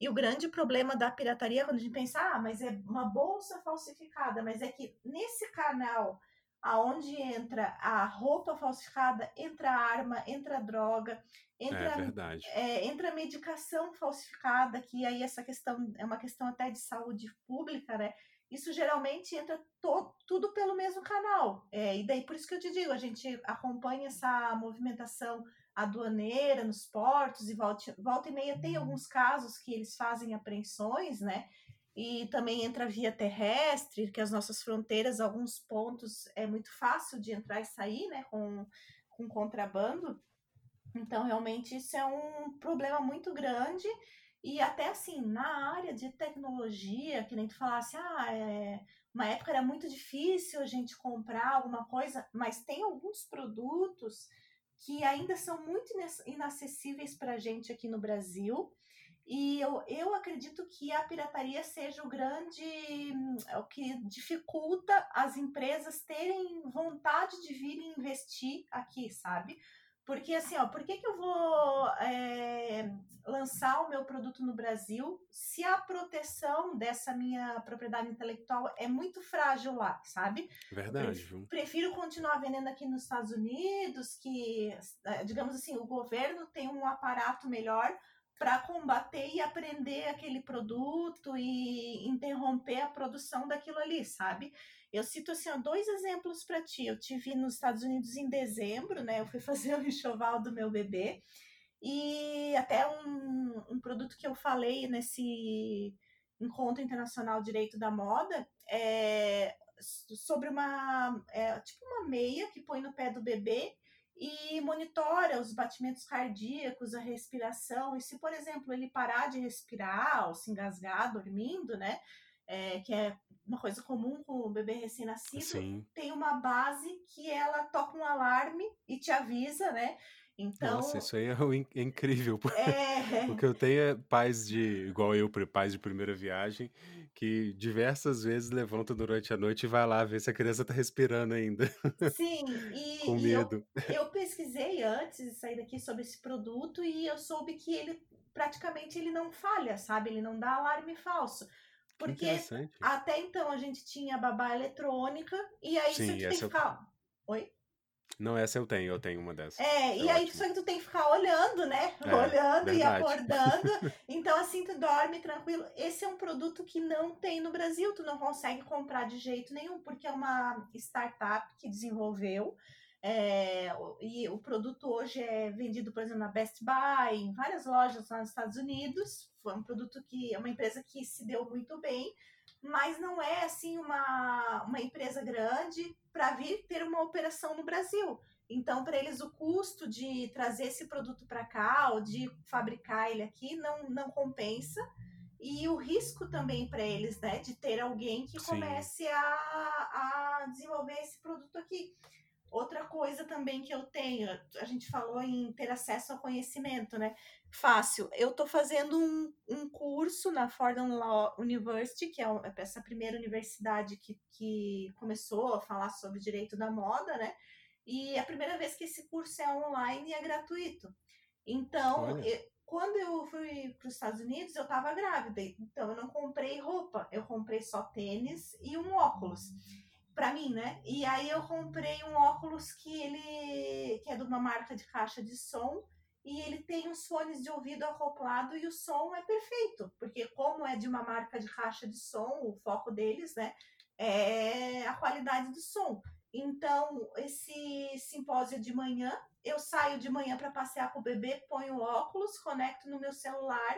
E o grande problema da pirataria, quando a gente pensa, ah, mas é uma bolsa falsificada, mas é que nesse canal, aonde entra a roupa falsificada, entra a arma, entra a droga, É entra, verdade. é, entra a medicação falsificada, que aí essa questão é uma questão até de saúde pública, né? Isso geralmente entra to- tudo pelo mesmo canal. É, e daí por isso que eu te digo, a gente acompanha essa movimentação aduaneira nos portos e volta, volta e meia tem alguns casos que eles fazem apreensões, né? E também entra via terrestre, que as nossas fronteiras, alguns pontos é muito fácil de entrar e sair, né? Com, com contrabando. Então, realmente, isso é um problema muito grande E até assim, na área de tecnologia, que nem tu falasse, ah, é, uma época era muito difícil a gente comprar alguma coisa, mas tem alguns produtos que ainda são muito inacessíveis para a gente aqui no Brasil. E eu, eu acredito que a pirataria seja o grande, o que dificulta as empresas terem vontade de vir investir aqui, sabe? Porque assim, ó, por que, que eu vou é, lançar o meu produto no Brasil se a proteção dessa minha propriedade intelectual é muito frágil lá, sabe? Verdade. Prefiro, prefiro continuar vendendo aqui nos Estados Unidos, que, é, digamos assim, o governo tem um aparato melhor para combater e aprender aquele produto e interromper a produção daquilo ali, sabe? Eu cito assim, ó, dois exemplos para ti. Eu tive nos Estados Unidos em dezembro, né? Eu fui fazer o enxoval do meu bebê e até um, um produto que eu falei nesse encontro internacional direito da moda é sobre uma é, tipo uma meia que põe no pé do bebê e monitora os batimentos cardíacos, a respiração. E se, por exemplo, ele parar de respirar ou se engasgar dormindo, né? É, que é uma coisa comum com o bebê recém-nascido, tem uma base que ela toca um alarme e te avisa, né? Então, Nossa, isso aí é, é incrível. É... O que eu tenho é pais de, igual eu, pais de primeira viagem, que diversas vezes levanta durante a noite e vai lá ver se a criança tá respirando ainda. Sim, e, Com e eu, medo. eu pesquisei antes de sair daqui sobre esse produto e eu soube que ele praticamente ele não falha, sabe? Ele não dá alarme falso. Porque até então a gente tinha babá eletrônica e aí Sim, só que tem que essa eu- ficar. Oi? Não, essa eu tenho, eu tenho uma dessas. É, e É aí ótimo. só que tu tem que ficar olhando, né? É, olhando e verdade. acordando. Então, assim, tu dorme tranquilo. Esse é um produto que não tem no Brasil, tu não consegue comprar de jeito nenhum, porque é uma startup que desenvolveu. é, e o produto hoje é vendido, por exemplo, na Best Buy, em várias lojas lá nos Estados Unidos. Foi um produto que é uma empresa que se deu muito bem, mas não é assim uma, uma empresa grande para vir ter uma operação no Brasil. Então, para eles, o custo de trazer esse produto para cá ou de fabricar ele aqui não, não compensa. E o risco também para eles, né, de ter alguém que comece a, a desenvolver esse produto aqui. Outra coisa também que eu tenho, a gente falou em ter acesso ao conhecimento, né? Fácil. Eu estou fazendo um, um curso na Fordham Law University, que é é essa primeira universidade que, que começou a falar sobre direito da moda, né? E é a primeira vez que esse curso é online e é gratuito. Então, eu- quando eu fui para os Estados Unidos, eu estava grávida, então eu não comprei roupa, eu comprei só tênis e um óculos para mim, né? E aí eu comprei um óculos que ele que é de uma marca de caixa de som e ele tem os fones de ouvido acoplado e o som é perfeito, porque como é de uma marca de caixa de som, o foco deles, né, é a qualidade do som. Então, esse simpósio de manhã, eu saio de manhã para passear com o bebê, ponho o óculos, conecto no meu celular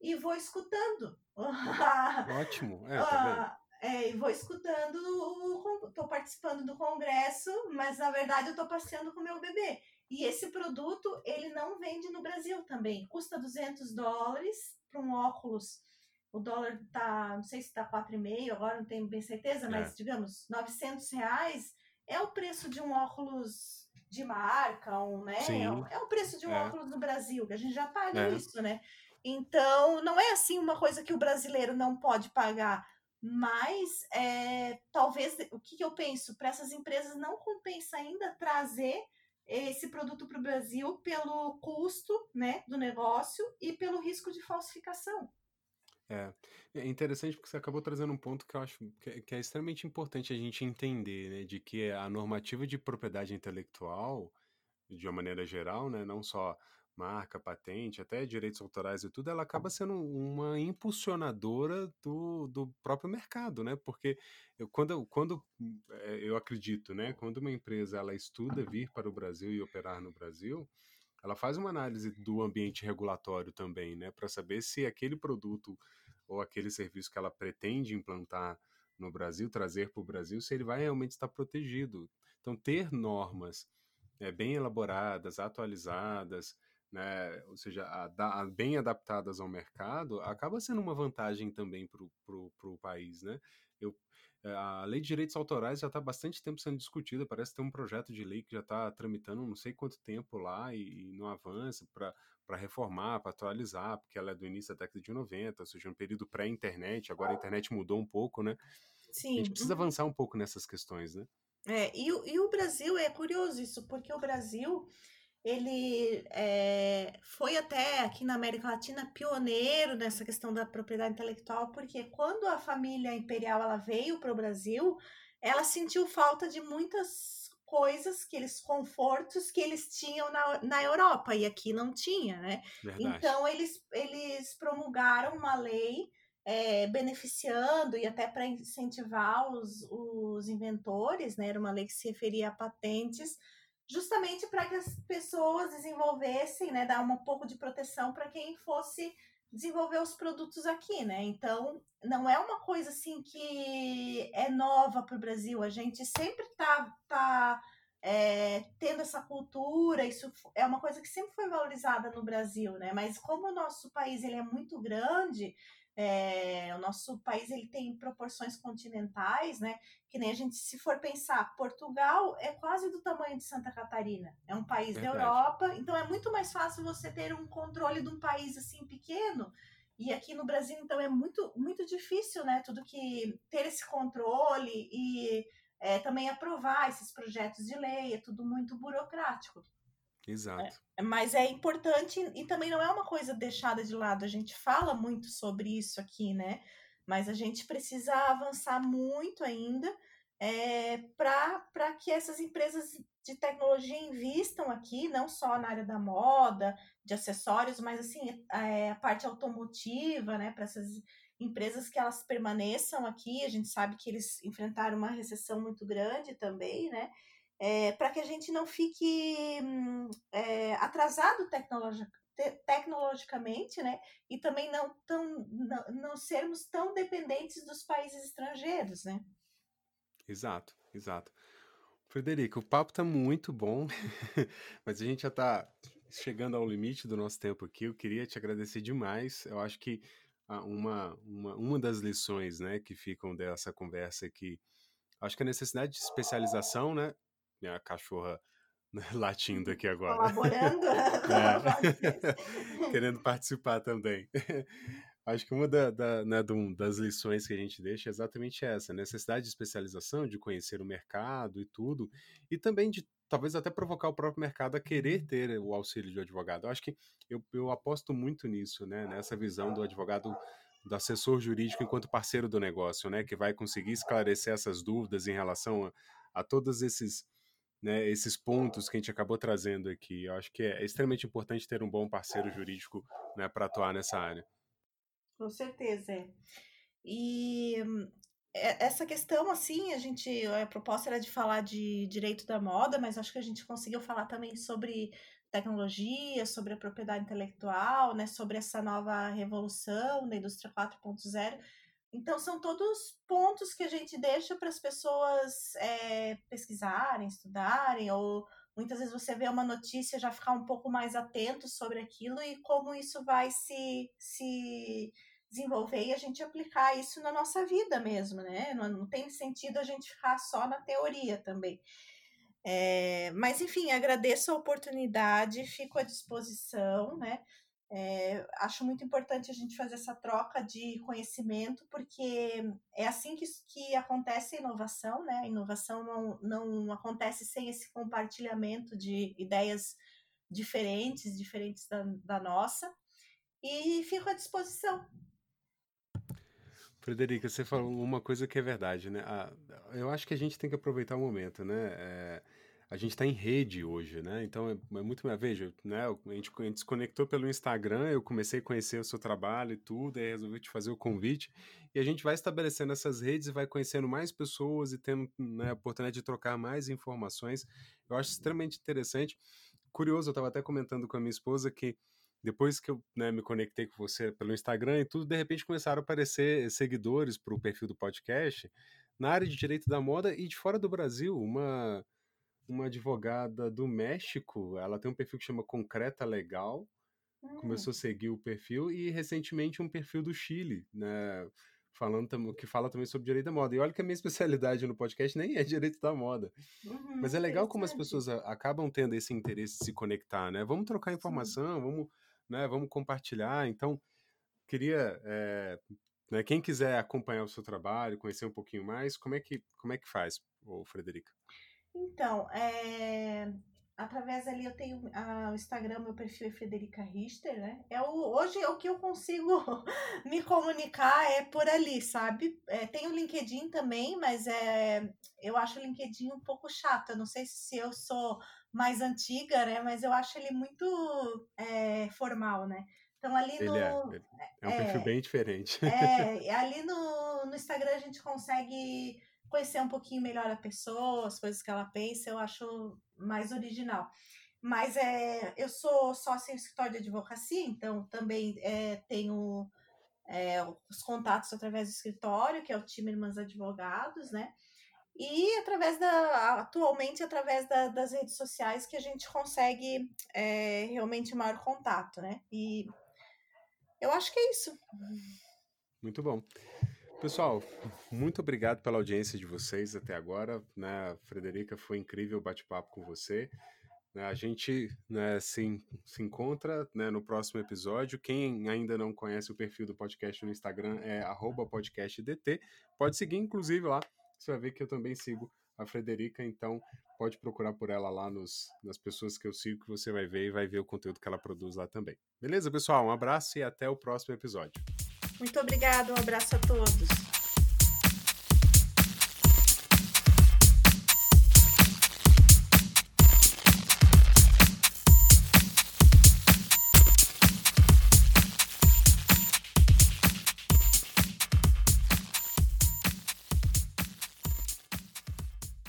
e vou escutando. Ótimo. É, tá? Ah, é, e vou escutando, estou participando do congresso, mas na verdade eu estou passeando com o meu bebê. E esse produto, ele não vende no Brasil também. Custa 200 dólares para um óculos. O dólar tá, não sei se está 4,5 agora, não tenho bem certeza, mas digamos, 900 reais é o preço de um óculos de marca, um, né? Sim. É o- É o preço de um É. óculos no Brasil, que a gente já paga É. isso, né? Então, não é assim uma coisa que o brasileiro não pode pagar, mas é, talvez o que, eu penso para essas empresas não compensa ainda trazer esse produto para o Brasil pelo custo né, do negócio e pelo risco de falsificação. É. É interessante porque você acabou trazendo um ponto que eu acho que é, que é extremamente importante a gente entender, né? De que a normativa de propriedade intelectual, de uma maneira geral, né? Não só marca, patente, até direitos autorais e tudo, ela acaba sendo uma impulsionadora do, do próprio mercado, né? Porque eu, quando, quando é, eu acredito, né? Quando uma empresa ela estuda vir para o Brasil e operar no Brasil, ela faz uma análise do ambiente regulatório também, né? Para saber se aquele produto ou aquele serviço que ela pretende implantar no Brasil, trazer para o Brasil, se ele vai realmente estar protegido. Então, ter normas é, bem elaboradas, atualizadas, né, ou seja, a, a, bem adaptadas ao mercado, acaba sendo uma vantagem também para o país, né? Eu, a lei de direitos autorais já está há bastante tempo sendo discutida, parece ter um projeto de lei que já está tramitando não sei quanto tempo lá e, e não avança para reformar, para atualizar, porque ela é do início da década de 90, ou seja, um período pré-internet, agora a internet mudou um pouco, né? Sim. A gente precisa uhum. avançar um pouco nessas questões, né? É, e, e o Brasil, é curioso isso, porque o Brasil ele é, foi até aqui na América Latina pioneiro nessa questão da propriedade intelectual, porque quando a família imperial ela veio para o Brasil, ela sentiu falta de muitas coisas, aqueles confortos que eles tinham na, na Europa e aqui não tinha, né? Verdade. Então eles, eles promulgaram uma lei é, beneficiando e até para incentivar os, os inventores, né? Era uma lei que se referia a patentes justamente para que as pessoas desenvolvessem, né, dar um pouco de proteção para quem fosse desenvolver os produtos aqui, né? Então, não é uma coisa assim que é nova para o Brasil. A gente sempre tá, tá é, tendo essa cultura. Isso é uma coisa que sempre foi valorizada no Brasil, né? Mas como o nosso país ele é muito grande, é, o nosso país ele tem proporções continentais, né? Que nem a gente, se for pensar, Portugal é quase do tamanho de Santa Catarina. É um país Verdade. da Europa, então é muito mais fácil você ter um controle de um país assim pequeno. E aqui no Brasil, então, é muito, muito difícil, né? Tudo que ter esse controle e é, também aprovar esses projetos de lei, é tudo muito burocrático. Exato. É, mas é importante e também não é uma coisa deixada de lado. A gente fala muito sobre isso aqui, né? Mas a gente precisa avançar muito ainda é, para que essas empresas de tecnologia investam aqui, não só na área da moda, de acessórios, mas assim, é, a parte automotiva, né? Para essas empresas que elas permaneçam aqui. A gente sabe que eles enfrentaram uma recessão muito grande também, né? É, para que a gente não fique é, atrasado tecnologi te tecnologicamente, né? E também não, tão, não, não sermos tão dependentes dos países estrangeiros, né? Exato, exato. Frederico, o papo está muito bom, mas a gente já está chegando ao limite do nosso tempo aqui. Eu queria te agradecer demais. Eu acho que uma, uma, uma das lições né, que ficam dessa conversa aqui, acho que a necessidade de especialização, né? Minha cachorra latindo aqui agora. Colaborando. é. Querendo participar também. Acho que uma da, da, né, das lições que a gente deixa é exatamente essa: necessidade de especialização, de conhecer o mercado e tudo, e também de talvez até provocar o próprio mercado a querer ter o auxílio de advogado. Eu acho que eu, eu aposto muito nisso, né, nessa visão do advogado, do assessor jurídico enquanto parceiro do negócio, né, que vai conseguir esclarecer essas dúvidas em relação a, a todos esses né, esses pontos que a gente acabou trazendo aqui. Eu acho que é extremamente importante ter um bom parceiro jurídico né, para atuar nessa área. Com certeza. É. E é, essa questão, assim, a gente. A proposta era de falar de direito da moda, mas acho que a gente conseguiu falar também sobre tecnologia, sobre a propriedade intelectual, né, sobre essa nova revolução da indústria 4.0 então, são todos pontos que a gente deixa para as pessoas é, pesquisarem, estudarem, ou muitas vezes você vê uma notícia já ficar um pouco mais atento sobre aquilo e como isso vai se, se desenvolver e a gente aplicar isso na nossa vida mesmo, né? Não, não tem sentido a gente ficar só na teoria também. É, mas, enfim, agradeço a oportunidade, fico à disposição, né? É, acho muito importante a gente fazer essa troca de conhecimento, porque é assim que, que acontece a inovação, né? A inovação não, não acontece sem esse compartilhamento de ideias diferentes, diferentes da, da nossa. E fico à disposição. Frederica, você falou uma coisa que é verdade, né? eu acho que a gente tem que aproveitar o momento, né? É, a gente está em rede hoje, né? Então é, é muito mais. Veja, né? A gente, a gente se conectou pelo Instagram, eu comecei a conhecer o seu trabalho e tudo, aí resolvi te fazer o convite. E a gente vai estabelecendo essas redes e vai conhecendo mais pessoas e tendo né, a oportunidade de trocar mais informações. Eu acho extremamente interessante. Curioso, eu estava até comentando com a minha esposa que depois que eu né, me conectei com você pelo Instagram e tudo, de repente começaram a aparecer seguidores para o perfil do podcast na área de direito da moda e de fora do Brasil. Uma uma advogada do México. Ela tem um perfil que chama Concreta Legal. Hum. Começou a seguir o perfil e recentemente um perfil do Chile, né? Falando que fala também sobre direito da moda. E olha que a minha especialidade no podcast nem é direito da moda. Uhum, Mas é legal como as pessoas acabam tendo esse interesse de se conectar, né? Vamos trocar informação, Sim. vamos, né, vamos compartilhar. Então, queria é, né, quem quiser acompanhar o seu trabalho, conhecer um pouquinho mais, como é que, como é que faz, ô Frederica? Então, é, através ali eu tenho a, o Instagram, meu perfil é Frederica Richter, né? É o, hoje o que eu consigo me comunicar é por ali, sabe? É, tem o LinkedIn também, mas é, eu acho o LinkedIn um pouco chato. Eu não sei se eu sou mais antiga, né? Mas eu acho ele muito é, formal, né? Então ali ele no. É, é um é, perfil bem diferente. É, ali no, no Instagram a gente consegue conhecer um pouquinho melhor a pessoa, as coisas que ela pensa, eu acho mais original. Mas é, eu sou sócia em escritório de advocacia, então também é, tenho é, os contatos através do escritório, que é o time Irmãs Advogados, né? E através da, atualmente, através da, das redes sociais que a gente consegue é, realmente maior contato, né? E eu acho que é isso. Muito bom. Pessoal, muito obrigado pela audiência de vocês até agora. Né? Frederica, foi incrível o bate-papo com você. Né? A gente né, se, se encontra né, no próximo episódio. Quem ainda não conhece o perfil do podcast no Instagram é podcastdt. Pode seguir, inclusive, lá. Você vai ver que eu também sigo a Frederica, então pode procurar por ela lá nos, nas pessoas que eu sigo, que você vai ver e vai ver o conteúdo que ela produz lá também. Beleza, pessoal? Um abraço e até o próximo episódio. Muito obrigada, um abraço a todos.